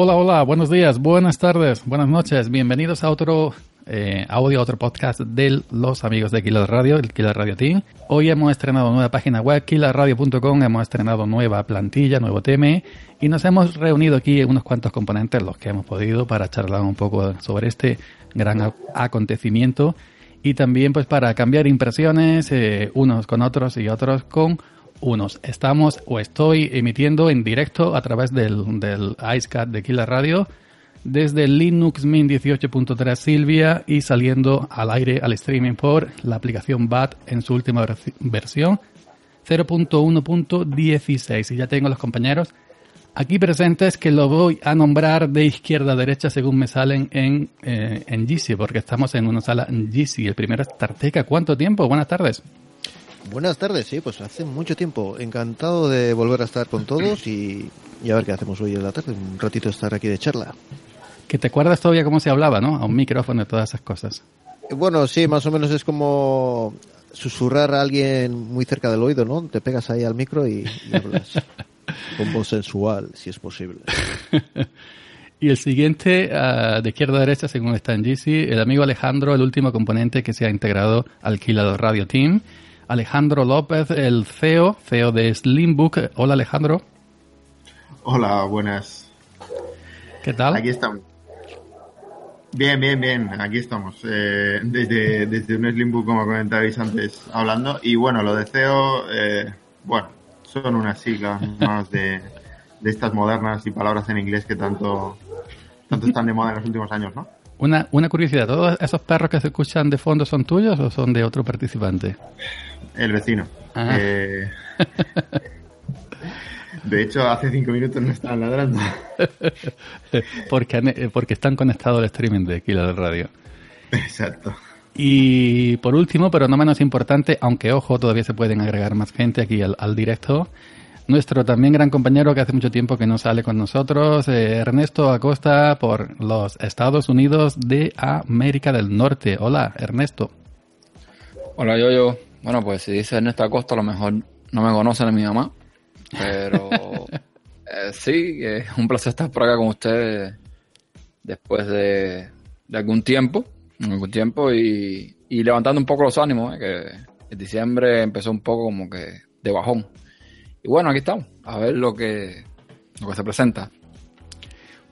Hola, hola, buenos días, buenas tardes, buenas noches. Bienvenidos a otro eh, audio, otro podcast de los amigos de Killer Radio, el Killer Radio Team. Hoy hemos estrenado nueva página web, killerradio.com, hemos estrenado nueva plantilla, nuevo tema y nos hemos reunido aquí unos cuantos componentes, los que hemos podido, para charlar un poco sobre este gran acontecimiento y también pues para cambiar impresiones eh, unos con otros y otros con unos. Estamos o estoy emitiendo en directo a través del, del IceCat de Killer Radio desde Linux Mint 18.3 Silvia y saliendo al aire al streaming por la aplicación BAT en su última versión 0.1.16. Y ya tengo los compañeros aquí presentes que lo voy a nombrar de izquierda a derecha según me salen en, eh, en GC, porque estamos en una sala en GC. El primero es Tarteca. ¿Cuánto tiempo? Buenas tardes. Buenas tardes, sí, pues hace mucho tiempo. Encantado de volver a estar con todos y, y a ver qué hacemos hoy en la tarde. Un ratito estar aquí de charla. Que te acuerdas todavía cómo se hablaba, ¿no? A un micrófono y todas esas cosas. Bueno, sí, más o menos es como susurrar a alguien muy cerca del oído, ¿no? Te pegas ahí al micro y, y hablas con voz sensual, si es posible. y el siguiente, uh, de izquierda a derecha, según está en GC, el amigo Alejandro, el último componente que se ha integrado al Kilo Radio Team. Alejandro López, el CEO, CEO de Slimbook. Hola Alejandro. Hola, buenas. ¿Qué tal? Aquí estamos. Bien, bien, bien, aquí estamos. Eh, desde, desde un Slimbook, como comentabais antes, hablando. Y bueno, lo de CEO, eh, bueno, son unas siglas más de, de estas modernas y palabras en inglés que tanto, tanto están de moda en los últimos años, ¿no? Una, una curiosidad, ¿todos esos perros que se escuchan de fondo son tuyos o son de otro participante? El vecino. Ah. Eh, de hecho, hace cinco minutos no estaban ladrando. porque, eh, porque están conectados al streaming de Killer Radio. Exacto. Y por último, pero no menos importante, aunque ojo, todavía se pueden agregar más gente aquí al, al directo, nuestro también gran compañero que hace mucho tiempo que no sale con nosotros, eh, Ernesto Acosta, por los Estados Unidos de América del Norte. Hola, Ernesto. Hola, yo, yo. Bueno, pues si dice Ernesto Acosta, a lo mejor no me conocen a mi mamá. Pero eh, sí, es un placer estar por acá con ustedes después de, de algún tiempo. Algún tiempo y, y levantando un poco los ánimos, eh, que en diciembre empezó un poco como que de bajón. Y bueno, aquí estamos, a ver lo que, lo que se presenta.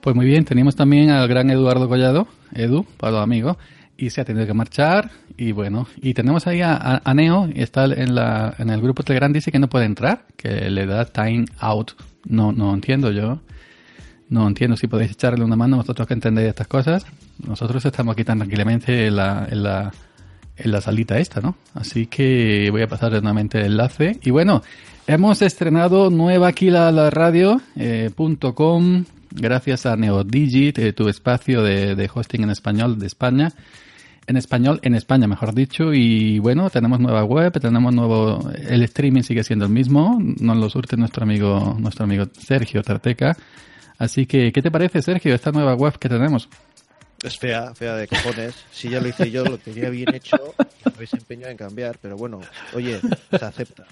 Pues muy bien, tenemos también al gran Eduardo Collado, Edu, para los amigos, y se ha tenido que marchar, y bueno, y tenemos ahí a, a- Neo, y está en, la, en el grupo Telegram, dice que no puede entrar, que le da time out. No, no entiendo yo. No entiendo si podéis echarle una mano vosotros que entendéis estas cosas. Nosotros estamos aquí tan tranquilamente en la, en la, en la salita esta, ¿no? Así que voy a pasar nuevamente el enlace. Y bueno, hemos estrenado nueva aquí la, la radio, eh, gracias a NeoDigit, eh, tu espacio de, hosting en español de España. En español, en España, mejor dicho. Y bueno, tenemos nueva web, tenemos nuevo, el streaming sigue siendo el mismo. Nos lo surte nuestro amigo, nuestro amigo Sergio Tarteca. Así que, ¿qué te parece, Sergio, esta nueva web que tenemos? Es fea, fea de cojones. Si ya lo hice yo, lo tenía bien hecho, habéis empeñado en cambiar, pero bueno, oye, se acepta.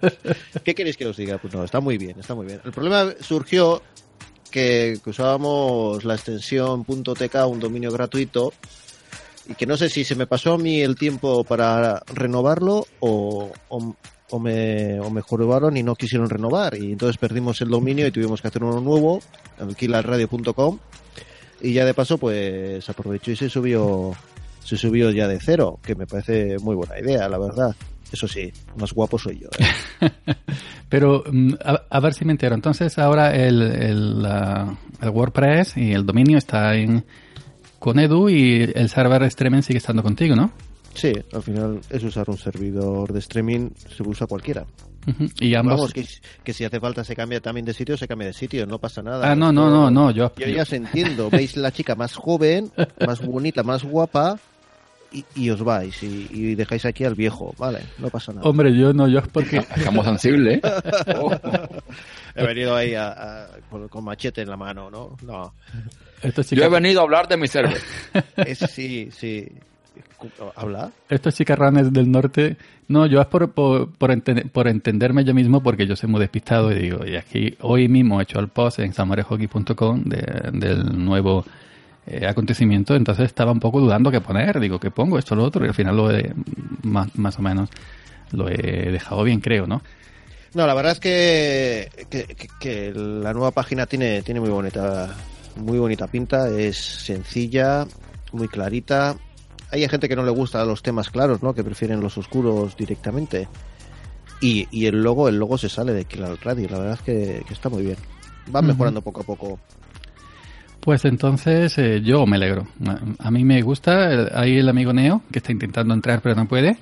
¿Qué queréis que os diga? Pues no, está muy bien, está muy bien. El problema surgió que, usábamos la extensión .tk, un dominio gratuito, y que no sé si se me pasó a mí el tiempo para renovarlo o, o, o me, o me jorobaron y no quisieron renovar. Y entonces perdimos el dominio y tuvimos que hacer uno nuevo, alquilarradio.com. Y ya de paso, pues aprovechó y se subió, se subió ya de cero, que me parece muy buena idea, la verdad. Eso sí, más guapo soy yo. ¿eh? Pero mm, a, a ver si me entero. Entonces ahora el, el, el WordPress y el dominio está en, con Edu y el server de streaming sigue estando contigo, ¿no? Sí, al final es usar un servidor de streaming, se usa cualquiera. Y ambos... Vamos, que, que si hace falta se cambia también de sitio, se cambia de sitio, no pasa nada. Ah, no, no, no, no, yo... Yo ya os entiendo, veis la chica más joven, más bonita, más guapa y, y os vais y, y dejáis aquí al viejo, vale, no pasa nada. Hombre, yo no, yo es porque... Estamos sensibles, ¿eh? Oh. He venido ahí a- a- con, con machete en la mano, ¿no? No, Yo he venido a hablar de mi cerveza. es, sí, sí. ¿Habla? estos chicarrones del norte... No, yo es por, por, por, enten- por entenderme yo mismo porque yo soy muy despistado y digo, y aquí hoy mismo he hecho el post en samarehockey.com de, del nuevo eh, acontecimiento, entonces estaba un poco dudando qué poner, digo, ¿qué pongo? Esto, lo otro, y al final lo he, más, más o menos, lo he dejado bien, creo, ¿no? No, la verdad es que, que, que- que la nueva página tiene, tiene muy bonita, muy bonita pinta, es sencilla, muy clarita. Hay gente que no le gusta los temas claros, ¿no? Que prefieren los oscuros directamente. Y, y el logo, el logo se sale de Killer Radio, la verdad es que, que está muy bien. Ujú. mejorando poco a poco. Pues entonces eh, yo me alegro. A, mí me gusta. Ahí el amigo Neo, que está intentando entrar pero no puede.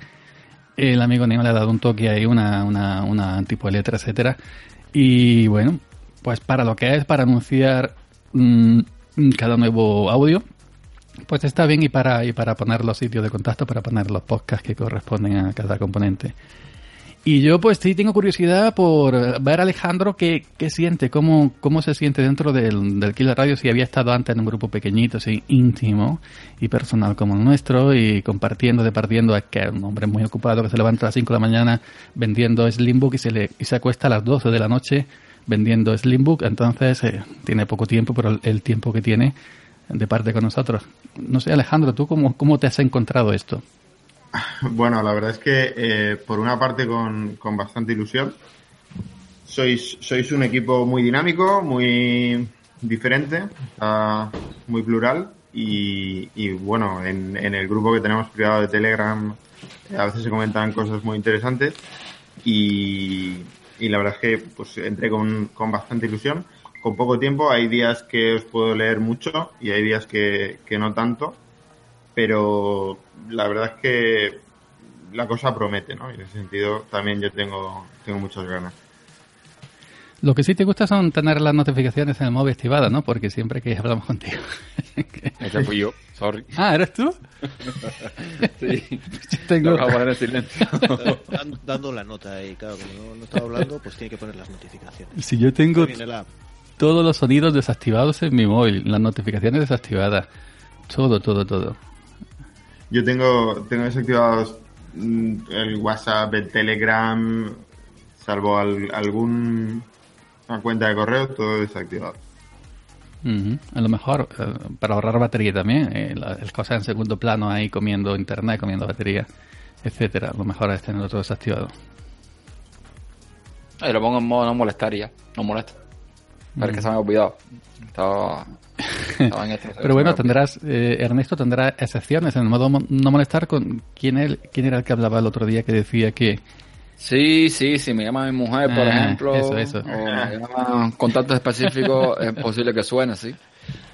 El amigo Neo le ha dado un toque ahí, una, una, una tipo de letra, etcétera. Y bueno, pues para lo que es, para anunciar mm, cada nuevo audio, pues está bien y para, y para poner los sitios de contacto, para poner los podcasts que corresponden a cada componente. Y yo pues sí tengo curiosidad por ver a Alejandro qué, qué siente, cómo, cómo se siente dentro del, del Killer Radio, si había estado antes en un grupo pequeñito, así íntimo y personal como el nuestro, y compartiendo, departiendo, es que es un hombre muy ocupado que se levanta a las 5 de la mañana vendiendo Slimbook y se, le, y se acuesta a las 12 de la noche vendiendo Slimbook, entonces eh, tiene poco tiempo, pero el, el tiempo que tiene de parte con nosotros. No sé, Alejandro, ¿tú cómo, cómo te has encontrado esto? Bueno, la verdad es que eh, por una parte con, con bastante ilusión. Sois, sois un equipo muy dinámico, muy diferente, ah, muy plural y, y, bueno, en, en el grupo que tenemos privado de Telegram a veces se comentan cosas muy interesantes y, y la verdad es que pues entré con, con bastante ilusión. Con poco tiempo, hay días que os puedo leer mucho y hay días que, que no tanto pero la verdad es que la cosa promete, ¿no? Y en ese sentido también yo tengo, tengo muchas ganas. Lo que sí te gusta son tener las notificaciones en el móvil activadas, ¿no? Porque siempre que hablamos contigo. Ese fui yo, sorry. ah, ¿eres tú? Sí, tengo... lo acabo de poner en silencio. Dan- dando la nota ahí, claro, como no, no estaba hablando, pues tiene que poner las notificaciones. Si yo tengo todos los sonidos desactivados en mi móvil, las notificaciones desactivadas, todo, todo, todo. Yo tengo, tengo desactivados mm, el WhatsApp, el Telegram, salvo al- algún una cuenta de correo, todo desactivado. A lo mejor eh, para ahorrar batería también, eh, la- el cosa en segundo plano ahí comiendo internet, comiendo batería, etcétera. A lo mejor es tenerlo todo desactivado. Lo pongo en modo no molestar y ya, no molesta. Pero es que se me ha olvidado. Estaba, estaba en esto. Pero bueno, tendrás, eh, Ernesto tendrá excepciones en el modo mo- no molestar con quién, el, quién era el que hablaba el otro día que decía que Sí, sí, si me llama mi mujer, por Ah, ejemplo, eso, eso. o me llama contactos específicos, es posible que suene, sí.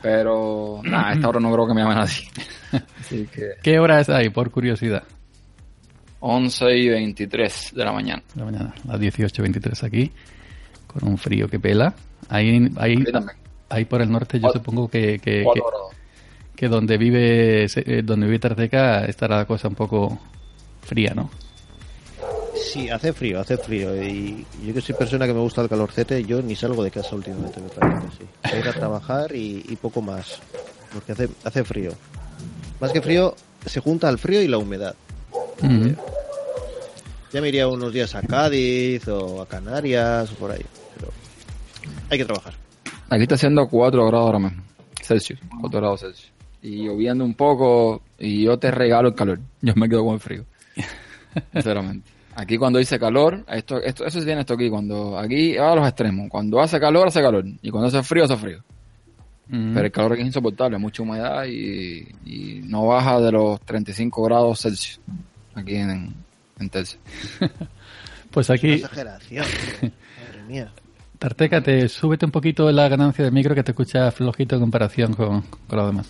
Pero, nada, a esta hora no creo que me llame nadie. Así que, ¿qué hora es ahí? Por curiosidad. 11 y 23 de la mañana. De la mañana, las 18.23 aquí, con un frío que pela. Ahí, ahí, ahí por el norte yo supongo que, que, donde vive se- eh, donde vive Tarteca estará la cosa un poco fría, ¿no? Sí, hace frío, hace frío. Y yo que soy persona que me gusta el calorcete, yo ni salgo de casa últimamente, me parece. Sí. A ir a trabajar y, y poco más. Porque hace, hace frío. Más que frío, se junta el frío y la humedad. Ya me iría unos días a Cádiz o a Canarias o por ahí. Hay que trabajar. Aquí está haciendo 4 grados ahora mismo. Celsius. 4 grados Celsius. Y lloviendo un poco. Y yo te regalo el calor. Yo me quedo con el frío. Sinceramente. Aquí cuando dice calor, esto, esto, eso sí tiene esto aquí. Cuando aquí va a los extremos. Cuando hace calor, hace calor. Y cuando hace frío, hace frío. Ujú. Pero el calor aquí es insoportable, mucha humedad y, y no baja de los 35 grados Celsius. Aquí en, en. Pues aquí, exageración. Madre mía. Tarteca, te súbete un poquito la ganancia del micro que te escucha flojito en comparación con, con lo demás.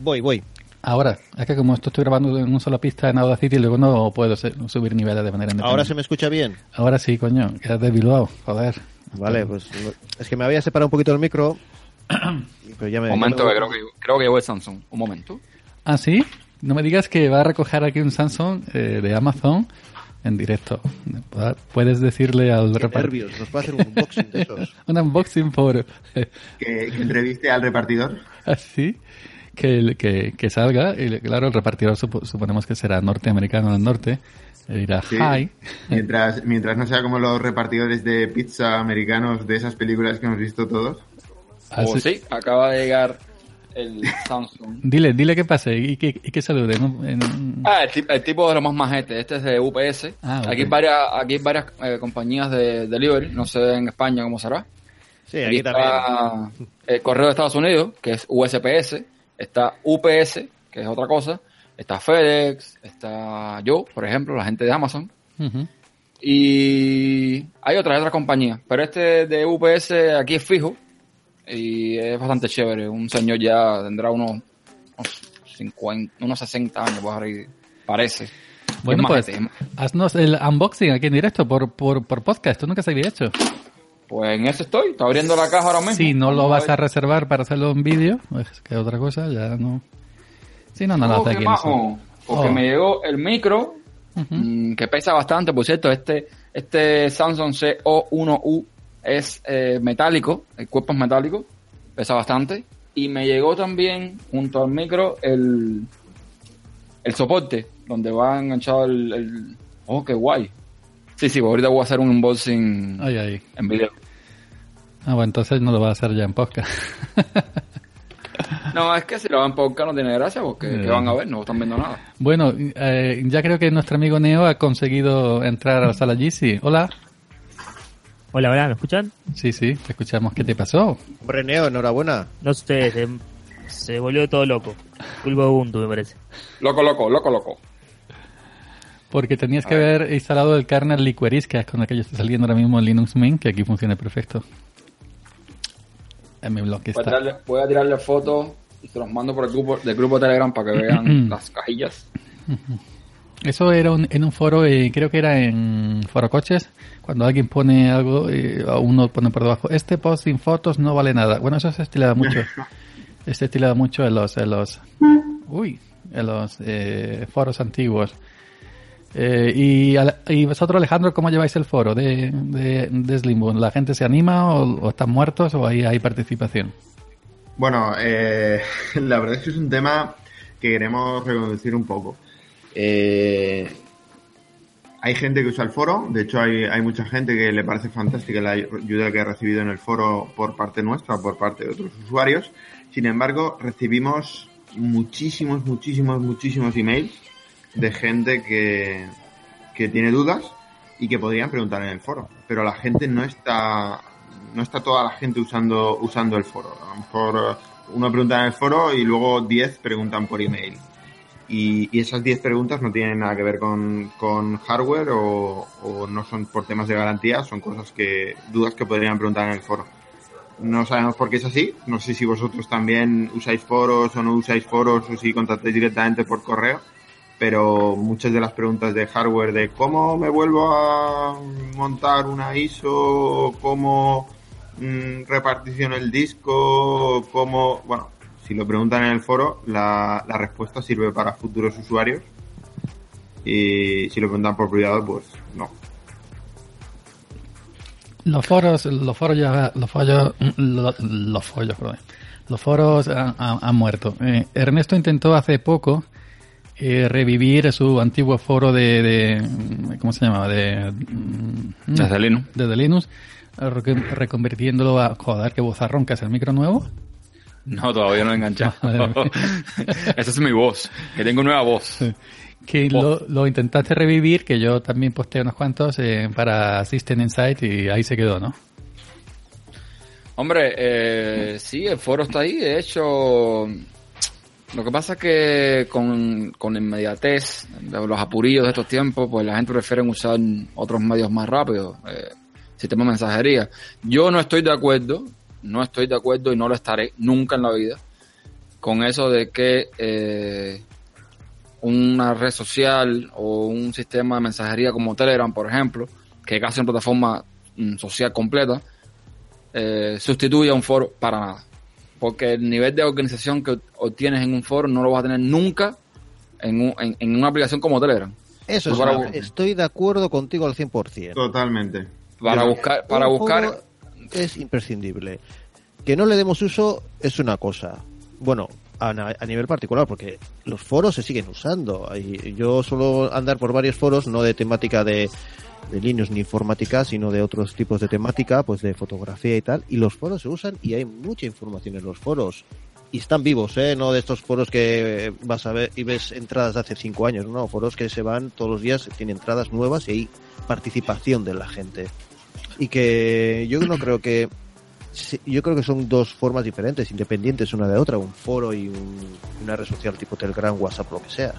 Voy, voy. Ahora, es que como esto estoy grabando en una sola pista en Audacity, luego no puedo subir niveles de manera independiente. ¿Ahora se me escucha bien? Ahora sí, coño, que de Bilbao, joder. Vale, pues es que me había separado un poquito el micro. Pero ya me, Un momento, ya me- que creo que, creo que Samsung. Un momento. ¿Ah, sí? No me digas que va a recoger aquí un Samsung eh, de Amazon en directo. Puedes decirle al repartidor. nervios, nos puede hacer un unboxing de esos. Un unboxing por... Que, que entreviste al repartidor. así que, que, que salga y claro el repartidor supo- suponemos que será norteamericano del norte y dirá Sí. hi Mientras, mientras no sea como los repartidores de pizza americanos de esas películas que hemos visto todos. Así- O Oh, sí, acaba de llegar el Samsung. dile dile que pase y que, y que salude ¿no? En- Ah, el, ti- el tipo de los más majete. Este es de UPS. Ah. Aquí hay varias, aquí hay varias eh, compañías de delivery. No sé en España cómo será. Sí, Aquí aquí también. está el correo de Estados Unidos, que es USPS. Está UPS, que es otra cosa. Está FedEx. Está yo, por ejemplo, la gente de Amazon. Ujú. Y hay otras, hay otras compañías. Pero este de UPS aquí es fijo. Y es bastante chévere. Un señor ya tendrá unos, 50, unos 60 años, por ahí, parece. bueno Es pues haznos el unboxing aquí en directo por, por, por podcast esto nunca se había hecho Pues en eso estoy. Está abriendo la caja ahora mismo. si no lo vas a reservar para hacerlo en vídeo pues que otra cosa ya no si no no lo Oh, hace qué aquí majo. Porque Oh. me llegó el micro, mm, que pesa bastante, por cierto. Este, este Samsung CO1U es eh, metálico, el cuerpo es metálico, pesa bastante. Y me llegó también, junto al micro, el, el soporte, donde va enganchado el, el- Oh, qué guay. Sí, sí, ahorita voy a hacer un unboxing ay ay en video. ah bueno entonces no lo vas a hacer ya en podcast No, es que si lo van podcast no tiene gracia, porque Eh. ¿qué van a ver? No están viendo nada. Bueno, eh, ya creo que nuestro amigo Neo ha conseguido entrar a la sala GC. Hola. Hola, hola, ¿me escuchan? Sí, sí, te escuchamos. ¿Qué te pasó? Hombre, Neo, enhorabuena. No sé, se, se volvió todo loco. Culpa Ubuntu, me parece. Loco, loco, loco, loco. Porque tenías que haber instalado el kernel Liqueris, que es con el que yo estoy saliendo ahora mismo en Linux Mint, que aquí funciona perfecto. En mi blog Voy a, está. tirarle, voy a tirarle fotos y se los mando por el grupo, del grupo de Telegram para que vean las cajillas. Eso era un- en un foro, eh, creo que era en Foro Coches, cuando alguien pone algo, eh, uno pone por debajo, este post sin fotos no vale nada. Bueno, eso se estilaba mucho. se estilaba mucho en los, en los, uy, en los eh, foros antiguos. Eh, y, y vosotros, Alejandro, ¿cómo lleváis el foro de, de, de Slimbo? ¿La gente se anima o, o están muertos o ahí hay participación? Bueno, eh, la verdad es que es un tema que queremos reconducir un poco. Eh, hay gente que usa el foro, de hecho hay, mucha gente que le parece fantástica la ayuda que ha recibido en el foro por parte nuestra o por parte de otros usuarios. Sin embargo, recibimos muchísimos, muchísimos, muchísimos emails de gente que, que tiene dudas y que podrían preguntar en el foro. Pero la gente no está, no está toda la gente usando, usando el foro. A lo mejor eh, uno pregunta en el foro y luego 10 preguntan por email. Y, y esas 10 preguntas no tienen nada que ver con, hardware o, o no son por temas de garantía, son cosas que, dudas que podrían preguntar en el foro. No sabemos por qué es así. No sé si vosotros también usáis foros o no usáis foros o si contactáis directamente por correo. Pero muchas de las preguntas de hardware de cómo me vuelvo a montar una ISO, cómo mm, repartición el disco, cómo, bueno, si lo preguntan en el foro, la, la respuesta sirve para futuros usuarios. Y si lo preguntan por privado, pues no. Los foros, los foros ya, los foros, los, los foros, perdón. Los foros han, han- han muerto. Eh, Ernesto intentó hace poco eh, revivir su antiguo foro de, de ¿cómo se llamaba? De, mm, Desde Linux. desde Linux, recon- reconvirtiéndolo a, joder, qué vozarrón, que es el micro nuevo. No, todavía no he enganchado. Esa es mi voz, que tengo nueva voz. Que lo, lo intentaste revivir, que yo también posteé unos cuantos eh, para System Insight y ahí se quedó, ¿no? Hombre, eh, sí, el foro está ahí. De hecho, lo que pasa es que con, con inmediatez, los apurillos de estos tiempos, pues la gente prefiere usar otros medios más rápidos, eh, sistema de mensajería. Yo no estoy de acuerdo, no estoy de acuerdo y no lo estaré nunca en la vida con eso de que eh, una red social o un sistema de mensajería como Telegram, por ejemplo, que es casi una plataforma mm, social completa, eh, sustituye a un foro para nada. Porque el nivel de organización que obtienes en un foro no lo vas a tener nunca en, un- en- en una aplicación como Telegram. Eso Pues es para- estoy de acuerdo contigo al 100%. Totalmente. Para buscar, para buscar, foro es imprescindible. Que no le demos uso es una cosa. Bueno, a, nivel particular, porque los foros se siguen usando. Yo suelo andar por varios foros, no de temática de, de ni informática, sino de otros tipos de temática, pues de fotografía y tal. Y los foros se usan y hay mucha información en los foros. Y están vivos, ¿eh? No de estos foros que vas a ver y ves entradas de hace cinco años, no. Foros que se van todos los días, tienen entradas nuevas y hay participación de la gente y que yo no creo que yo creo que son dos formas diferentes, independientes una de otra, un foro y un- una red social tipo Telegram, WhatsApp, lo que sea.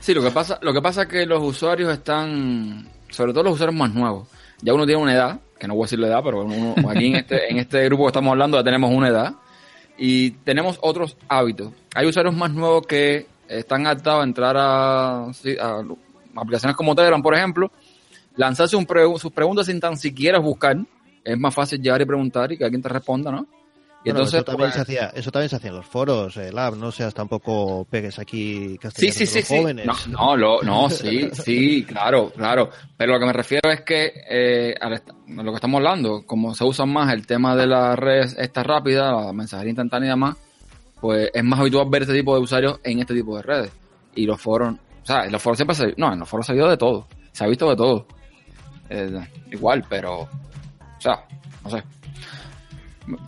Sí, lo que pasa, lo que pasa es que los usuarios están, sobre todo los usuarios más nuevos. Ya uno tiene una edad, que no voy a decir la edad, pero uno, aquí en este, en este grupo que estamos hablando ya tenemos una edad y tenemos otros hábitos. Hay usuarios más nuevos que están adaptados a entrar a, a aplicaciones como Telegram, por ejemplo, lanzarse un pre- sus preguntas sin tan siquiera buscar. Es más fácil llegar y preguntar y que alguien te responda, ¿no? Y Bueno, entonces, eso también pues, se hacía, eso también se hacía en los foros, eh, Lab, no seas tampoco pegues aquí Sí, castellanos sí, sí, sí. jóvenes. No, no, lo- no, sí, sí, claro, claro. Pero lo que me refiero es que eh, a lo que estamos hablando, como se usa más el tema de las redes esta rápida, la mensajería instantánea y demás, pues es más habitual ver este tipo de usuarios en este tipo de redes. Y los foros, o sea, en los foros siempre se, no, en los foros se ha de todo, se ha visto de todo. Eh, igual, pero, o sea, no sé.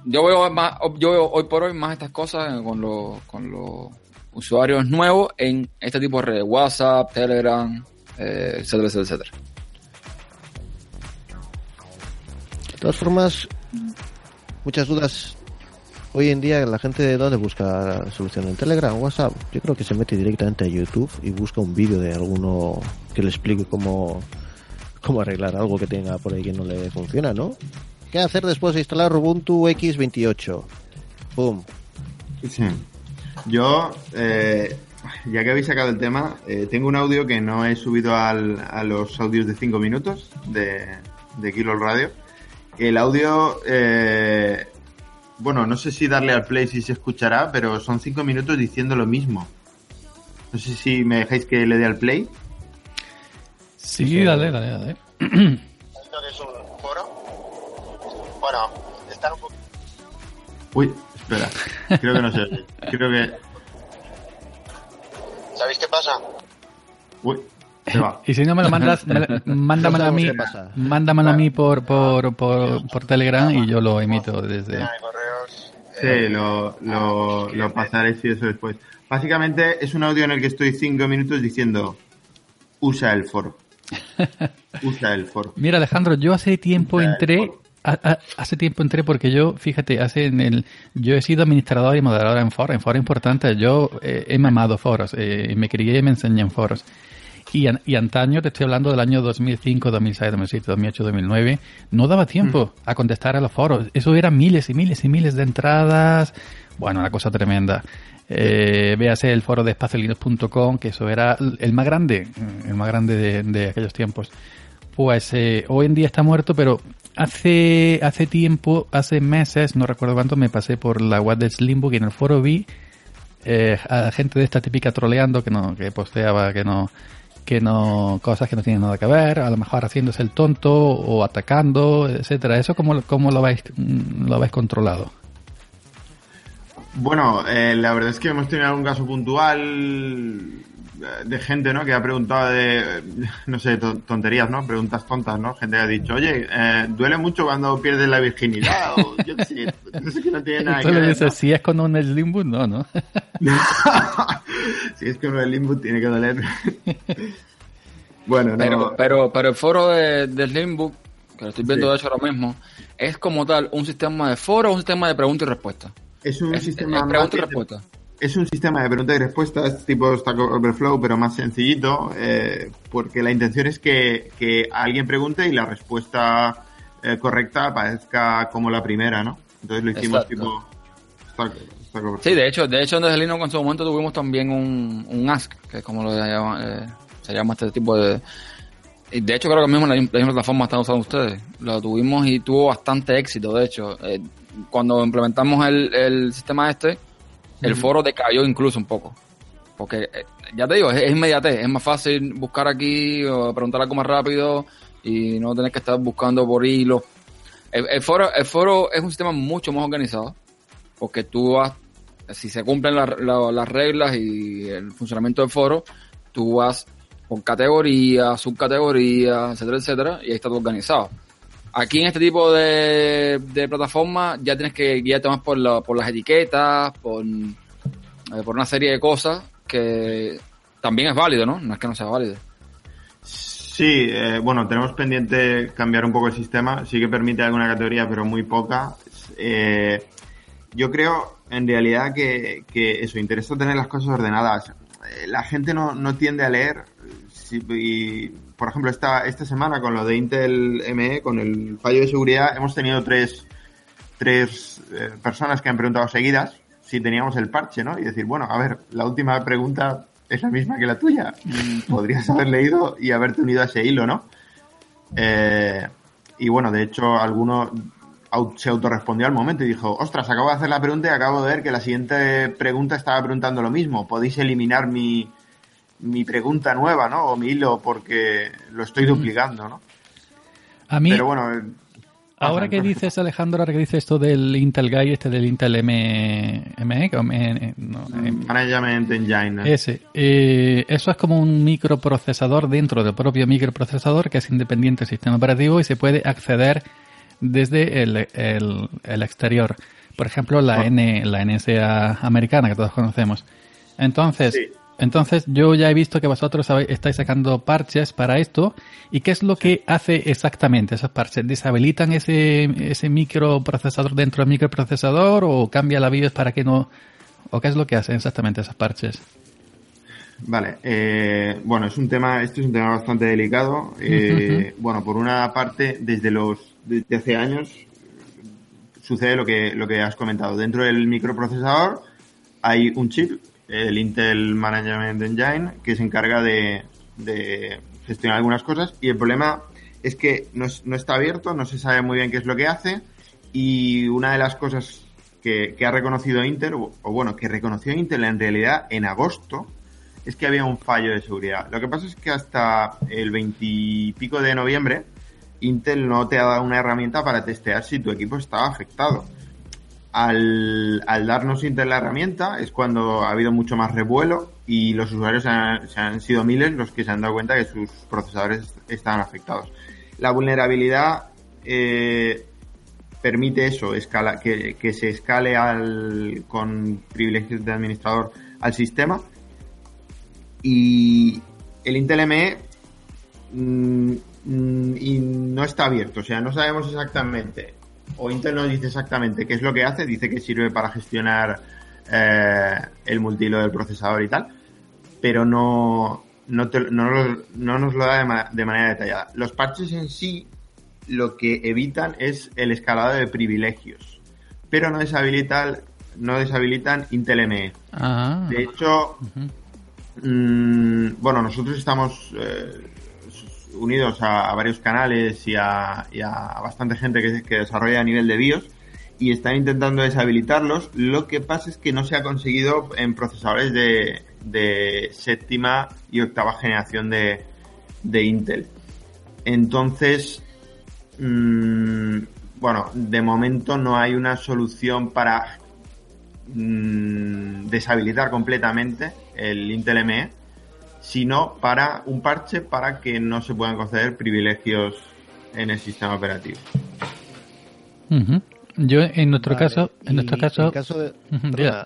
Yo veo más, yo veo hoy por hoy más estas cosas con los, con los usuarios nuevos en este tipo de redes, WhatsApp, Telegram, eh, etcétera, etcétera, etcétera. De todas formas, muchas dudas. Hoy en día la gente de dónde busca solución en Telegram, WhatsApp. Yo creo que se mete directamente a YouTube y busca un vídeo de alguno que le explique cómo, cómo arreglar algo que tenga por ahí que no le funciona, ¿no? ¿Qué hacer después de instalar Ubuntu X28? ¡Pum! Sí. Yo, eh, ya que habéis sacado el tema, eh, tengo un audio que no he subido al- a los audios de 5 minutos de, de Kilo Radio. El audio, eh, bueno, no sé si darle al play si se escuchará, pero son 5 minutos diciendo lo mismo. No sé si me dejáis que le dé al play. Sí, dale, dale, dale. que es un foro. Bueno, están un poco. Uy, espera, creo que no oye. Creo que... ¿Sabéis qué pasa? Uy, se va. Y si no me lo mandas, me- mándamelo a mí, mándamelo a mí por, por, por, por Telegram y yo lo emito desde... Sí, lo, lo, lo pasaré si eso después. Básicamente es un audio en el que estoy cinco minutos diciendo usa el foro. Usa el foro. Mira, Alejandro, yo hace tiempo Ya, entré, a- a- hace tiempo entré porque yo, fíjate, hace en el, yo he sido administrador y moderador en foros, en foros importantes. Yo eh, he mamado foros, eh, me crié y me enseñé en foros. Y, y antaño, te estoy hablando del año 2005, 2006, 2007, 2008, 2009, no daba tiempo a contestar a los foros. Eso eran miles y miles y miles de entradas. Bueno, una cosa tremenda. Eh, véase el foro de espaciolinux.com, que eso era el más grande, el más grande de, aquellos tiempos. Pues eh, hoy en día está muerto, pero hace hace tiempo, hace meses, no recuerdo cuánto, me pasé por la web de Slimbook y en el foro vi eh, a gente de esta típica troleando que no que posteaba que no que no cosas que no tienen nada que ver, a lo mejor haciéndose el tonto o atacando, etcétera. Eso cómo, cómo lo habéis lo habéis controlado. Bueno, eh, la verdad es que hemos tenido algún caso puntual eh, de gente, ¿no? Que ha preguntado de, no sé, to- tonterías, ¿no? Preguntas tontas, ¿no? Gente que ha dicho, oye, eh, duele mucho cuando pierdes la virginidad o yo qué sé, no sé que no tiene nada que Entonces le ver. si es con un Slimbook, no, ¿no? ¿no? si es que uno del limbo tiene que doler. bueno, no. Pero, pero, pero el foro de, de Slimbook, que lo estoy viendo Sí. de hecho ahora mismo, es como tal un sistema de foro o un sistema de pregunta y respuesta. Es un Es, sistema es más pregunta y bien de- respuesta. Es un sistema de preguntas y respuestas tipo Stack Overflow, pero más sencillito, eh, porque la intención es que, que alguien pregunte y la respuesta eh, correcta aparezca como la primera, ¿no? Entonces lo hicimos Exacto. tipo Stack, cobertura. Sí, de hecho, de hecho desde Linux en su momento tuvimos también un, un Ask, que es como lo llama, eh, se llama este tipo de... y De hecho, creo que mismo la, la misma plataforma están usando ustedes. Lo tuvimos y tuvo bastante éxito, de hecho. Cuando implementamos el, el sistema este, el foro decayó incluso un poco. Porque, eh, ya te digo, es, es inmediatez. Es más fácil buscar aquí o preguntar algo más rápido y no tener que estar buscando por hilo. El, el foro, el foro es un sistema mucho más organizado porque tú vas, si se cumplen la- la- las reglas y el funcionamiento del foro, tú vas por categoría, subcategoría, etcétera, etcétera, y ahí está todo organizado. Aquí en este tipo de, de plataformas ya tienes que guiarte más por, la- por las etiquetas, por, eh, por una serie de cosas que también es válido, ¿no? No es que no sea válido. Sí, eh, bueno, tenemos pendiente cambiar un poco el sistema. Sí que permite alguna categoría, pero muy poca. Eh, yo creo, en realidad, que, que eso, interesa tener las cosas ordenadas. La gente no, no tiende a leer. Y, por ejemplo, esta, esta semana con lo de Intel ME, con el fallo de seguridad, hemos tenido tres, tres eh, personas que han preguntado seguidas si teníamos el parche, ¿no? Y decir, bueno, a ver, la última pregunta es la misma que la tuya. Mm, Podrías haber leído y haberte unido a ese hilo, ¿no? Eh, y bueno, de hecho, alguno se autorrespondió al momento y dijo, ostras, acabo de hacer la pregunta y acabo de ver que la siguiente pregunta estaba preguntando lo mismo. Podéis eliminar mi, mi pregunta nueva, ¿no? O mi hilo porque lo estoy duplicando, ¿no? A mí, Pero bueno, eh, ahora que dices, Alejandro, ahora que dices esto del Intel Guy, este del Intel M, M- no, Mm. M- Management Engine. ese, eh, eso es como un microprocesador dentro del propio microprocesador que es independiente del sistema operativo y se puede acceder desde el, el- el exterior. Por ejemplo, la Ah. N, la NSA americana que todos conocemos. Entonces, Sí. Entonces yo ya he visto que vosotros estáis sacando parches para esto. ¿Y qué es lo que hace exactamente esos parches? ¿Deshabilitan ese, ese microprocesador dentro del microprocesador o cambia la BIOS para que no... ¿O qué es lo que hacen exactamente esos parches? Vale, eh, bueno, es un tema, esto es un tema bastante delicado. Eh, Bueno, por una parte, desde los, desde hace años sucede lo que, lo que has comentado. Dentro del microprocesador hay un chip, el Intel Management Engine, que se encarga de, de gestionar algunas cosas y el problema es que no, no está abierto, no se sabe muy bien qué es lo que hace y una de las cosas que, que ha reconocido Intel, o, o bueno, que reconoció Intel en realidad en agosto, es que había un fallo de seguridad. Lo que pasa es que hasta el 20 y pico de noviembre, Intel no te ha dado una herramienta para testear si tu equipo estaba afectado. Al, al darnos Intel la herramienta es cuando ha habido mucho más revuelo y los usuarios han, se han sido miles los que se han dado cuenta que sus procesadores estaban afectados. La vulnerabilidad eh, permite eso, que se escale al, con privilegios de administrador al sistema y el Intel ME mm, mm, y no está abierto, o sea, no sabemos exactamente, o Intel no dice exactamente qué es lo que hace, dice que sirve para gestionar eh, el multihilo del procesador y tal, pero no, no, te- no, no nos lo da de, ma- de manera detallada. Los parches en sí lo que evitan es el escalado de privilegios, pero no deshabilitan, no deshabilitan Intel ME. Ah, De hecho, mm, bueno, nosotros estamos eh, unidos a, varios canales y a, bastante gente que, desarrolla a nivel de BIOS y están intentando deshabilitarlos. Lo que pasa es que no se ha conseguido en procesadores de, séptima y octava generación de, de Intel. Entonces, mm, bueno, de momento no hay una solución para mm, deshabilitar completamente el Intel ME, sino para un parche para que no se puedan conceder privilegios en el sistema operativo. Yo, en nuestro Vale, caso, en y nuestro caso... en caso de-.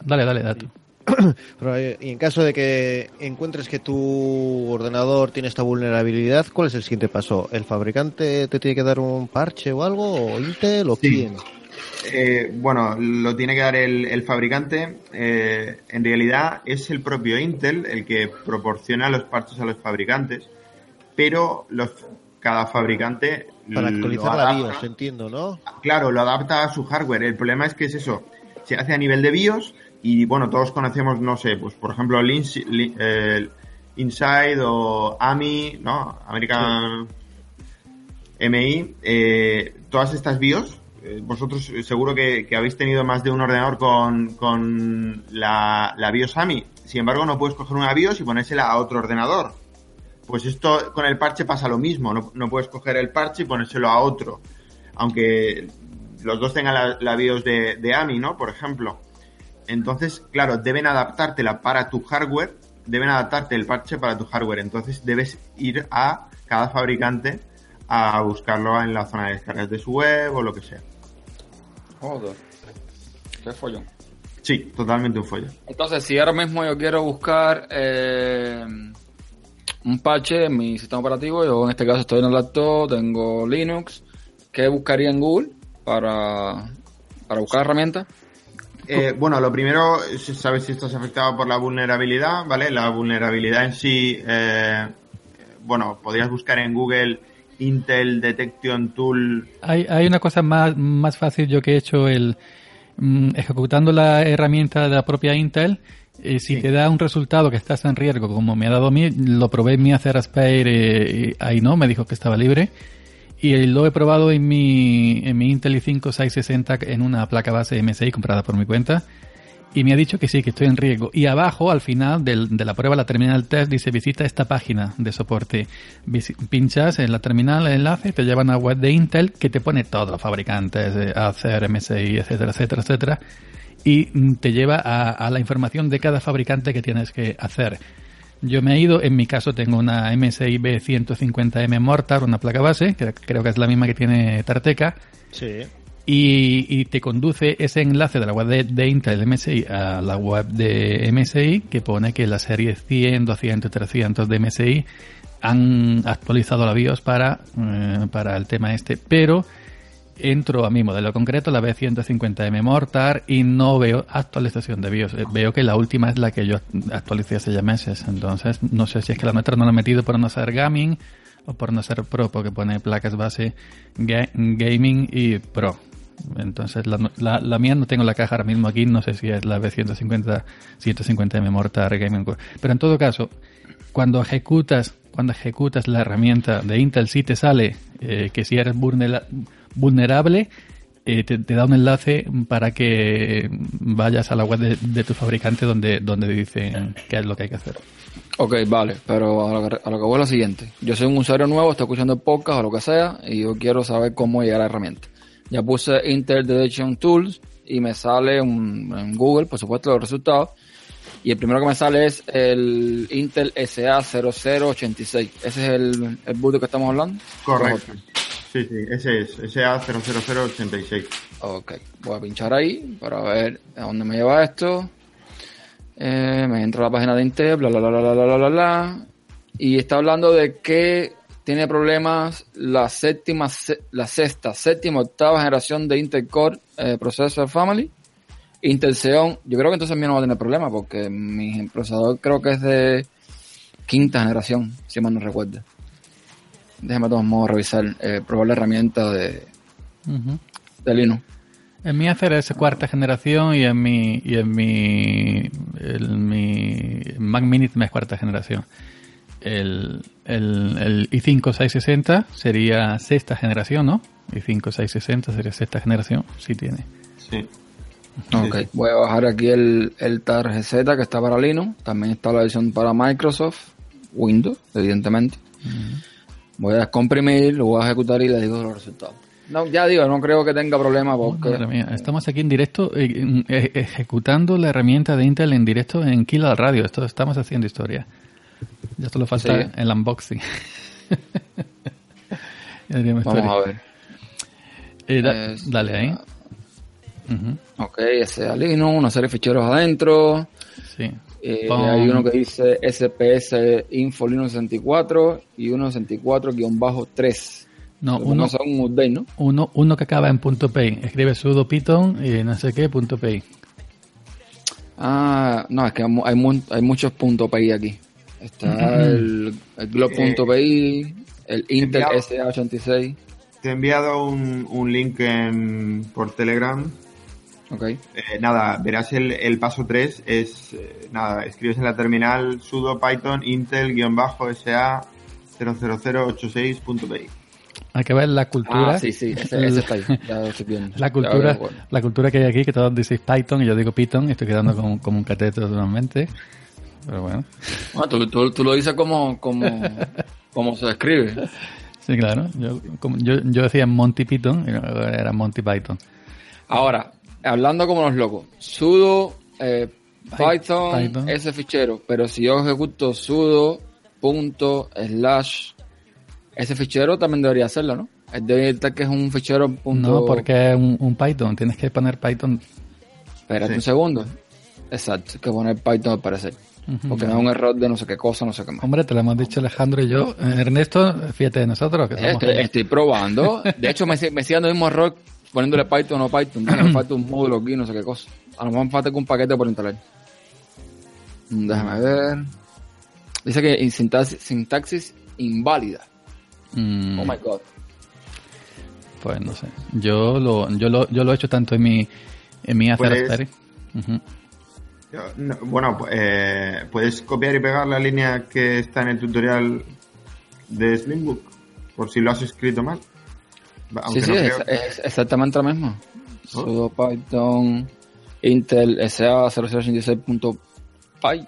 Dale, dale, dale. Pero, y en caso de que encuentres que tu ordenador tiene esta vulnerabilidad, ¿cuál es el siguiente paso? ¿El fabricante te tiene que dar un parche o algo? ¿O Intel o Sí. quién? Eh, bueno, lo tiene que dar el, el fabricante. Eh, en realidad es el propio Intel el que proporciona los parches a los fabricantes, pero los, cada fabricante Para lo actualizar la. BIOS, entiendo, ¿no? Claro, lo adapta a su hardware. El problema es que es eso. Se hace a nivel de BIOS, y bueno, todos conocemos, no sé, pues por ejemplo, eh, Inside o AMI, ¿no? American MI, eh, todas estas BIOS, vosotros eh, seguro que, habéis tenido más de un ordenador con, con la, la BIOS AMI. Sin embargo, no puedes coger una BIOS y ponérsela a otro ordenador. Pues esto con el parche pasa lo mismo. No, no puedes coger el parche y ponérselo a otro. Aunque los dos tengan la, la BIOS de, de AMI, ¿no? Por ejemplo. Entonces, claro, deben adaptártela para tu hardware, deben adaptarte el parche para tu hardware. Entonces debes ir a cada fabricante a buscarlo en la zona de descargas de su web o lo que sea. Joder. Qué follón. Sí, totalmente un follo. Entonces, si ahora mismo yo quiero buscar eh, un parche en mi sistema operativo, yo en este caso estoy en el laptop, tengo Linux, ¿qué buscaría en Google para, para buscar herramientas? Eh, bueno, lo primero es saber si estás afectado por la vulnerabilidad, ¿vale? La vulnerabilidad en sí, eh, bueno, podrías buscar en Google Intel Detection Tool. Hay, hay una cosa más, más fácil yo que he hecho el mm, ejecutando la herramienta de la propia Intel. eh, si Sí. te da un resultado que estás en riesgo, como me ha dado a mí, lo probé en mi Aceraspair eh, y ahí no, me dijo que estaba libre. Y lo he probado en mi, en mi Intel i5 660 en una placa base MSI comprada por mi cuenta. Y me ha dicho que sí, que estoy en riesgo. Y abajo, al final del- de la prueba, la terminal test, dice visita esta página de soporte. Pinchas en la terminal, el enlace, te llevan a web de Intel que te pone todos los fabricantes, eh, Acer, MSI, etcétera, etcétera, etcétera. Y te lleva a, a la información de cada fabricante que tienes que hacer. Yo me he ido, en mi caso tengo una MSI B150M Mortar, una placa base, que creo que es la misma que tiene Tarteca, Sí. Y, te conduce ese enlace de la web de, Intel MSI a la web de MSI que pone que la serie 100, 200, 300 de MSI han actualizado la BIOS para, eh, para el tema este, pero entro a mi modelo concreto, la B150M Mortar, y no veo actualización de BIOS. Eh, Veo que la última es la que yo actualicé hace ya meses. Entonces, no sé si es que la nuestra no la he metido por no ser gaming o por no ser pro, porque pone placas base ga- gaming y pro. Entonces, la, la, la mía no tengo la caja ahora mismo aquí, no sé si es la B150, 150M Mortar Gaming Core. Pero en todo caso, cuando ejecutas cuando ejecutas la herramienta de Intel sí te sale eh, que si eres vulnera- vulnerable eh, te, da un enlace para que vayas a la web de, tu fabricante donde donde dicen qué es lo que hay que hacer Ok, vale, pero a lo, que, a lo voy es lo siguiente. Yo soy un usuario nuevo, estoy escuchando podcast o lo que sea, y yo quiero saber cómo llegar a la herramienta. Ya puse Intel Detection Tools y me sale un, en Google, por supuesto, los resultados. Y el primero que me sale es el Intel SA0086. Ese es el, el boot que estamos hablando. Correcto. Sí, sí, ese es, SA00086. Ok, voy a pinchar ahí para ver a dónde me lleva esto. Eh, me entro a la página de Intel, bla, bla, bla, bla, bla, bla, bla. Y está hablando de qué tiene problemas la séptima, la sexta, séptima, octava generación de Intel Core eh, Processor Family. Intel Xeon, yo creo que entonces a mí no va a tener problema porque mi procesador creo que es de quinta generación, si mal no recuerdo. Déjame de todos modos revisar, eh, probar la herramienta de, de Linux. en mi hacer es cuarta generación y en mi y en mi el, mi Mac Mini es cuarta generación el, el, el i5 660 sería sexta generación ¿no? i5 660 sería sexta generación sí tiene Sí. Ok, Sí, sí. voy a bajar aquí el, el TAR GZ que está para Linux. También está la versión para Microsoft, Windows, evidentemente. Voy a descomprimir, lo voy a ejecutar y le digo los resultados. No, ya digo, no creo que tenga problema porque... Madre mía, estamos aquí en directo eh, eh, ejecutando la herramienta de Intel en directo en Kill al Radio. Esto estamos haciendo historia. Ya solo falta Sí. el unboxing. Vamos historia. a ver. Eh, da- Es- dale ahí. Ujú, Ok, ese es Linux, una serie de ficheros adentro. Sí. Eh, hay uno que dice SPS Info Linux 64 y uno 64-3. No, Supongo uno, un update, ¿no? uno, uno que acaba en punto .py. Escribe sudo python y no sé qué punto .py. Ah, no, es que hay, hay, mu- hay muchos puntos PI aquí. Está el, el Globe.pi, el Intel enviado. SA86. Te he enviado un, un link en, por Telegram Ok. Eh, nada, verás el, el paso 3 es, eh, nada, escribes en la terminal sudo python intel-sa 00086.py. Hay que ver la cultura. Ah, sí, sí, ese, ese está ahí. Ya lo estoy viendo. La Ya cultura, veo, bueno. la cultura que hay aquí, que todos decís Python y yo digo Python, y estoy quedando como, como un cateto totalmente. Pero bueno, Ah, tú, tú- tú lo dices como, como, como se escribe. sí, claro. Yo, como- yo, yo decía Monty Python y era Monty Python. Ahora, hablando como los locos, sudo eh, Python, Python. ese fichero, pero si yo ejecuto sudo punto slash ese fichero también debería hacerlo, ¿no? Es de estar que es un fichero punto. No, porque es un, un Python. Tienes que poner Python. Espérate Sí. un segundo. Exacto, que poner Python al parecer. Porque me da un error de no sé qué cosa, no sé qué más. Hombre, te lo hemos dicho Alejandro y yo. Ernesto, fíjate de nosotros. Que somos Estoy, estoy probando. De hecho, me, me sigue dando el mismo error poniéndole Python o no Python. Me falta un módulo aquí, no sé qué cosa. A lo mejor me falta que un paquete por instalar. Mm, Déjame ver. Dice que sintaxis, sintaxis inválida. Mm, Oh my god. Pues no sé. Yo lo, yo lo, yo lo he hecho tanto en mi, en mi Raspberry. Ujú. Yo- no, bueno, eh, puedes copiar y pegar la línea que está en el tutorial de Slimbook, por si lo has escrito mal. Sí, aunque sí, no es, creo- es exactamente lo mismo. Sudo Python Intel SA 0086.py.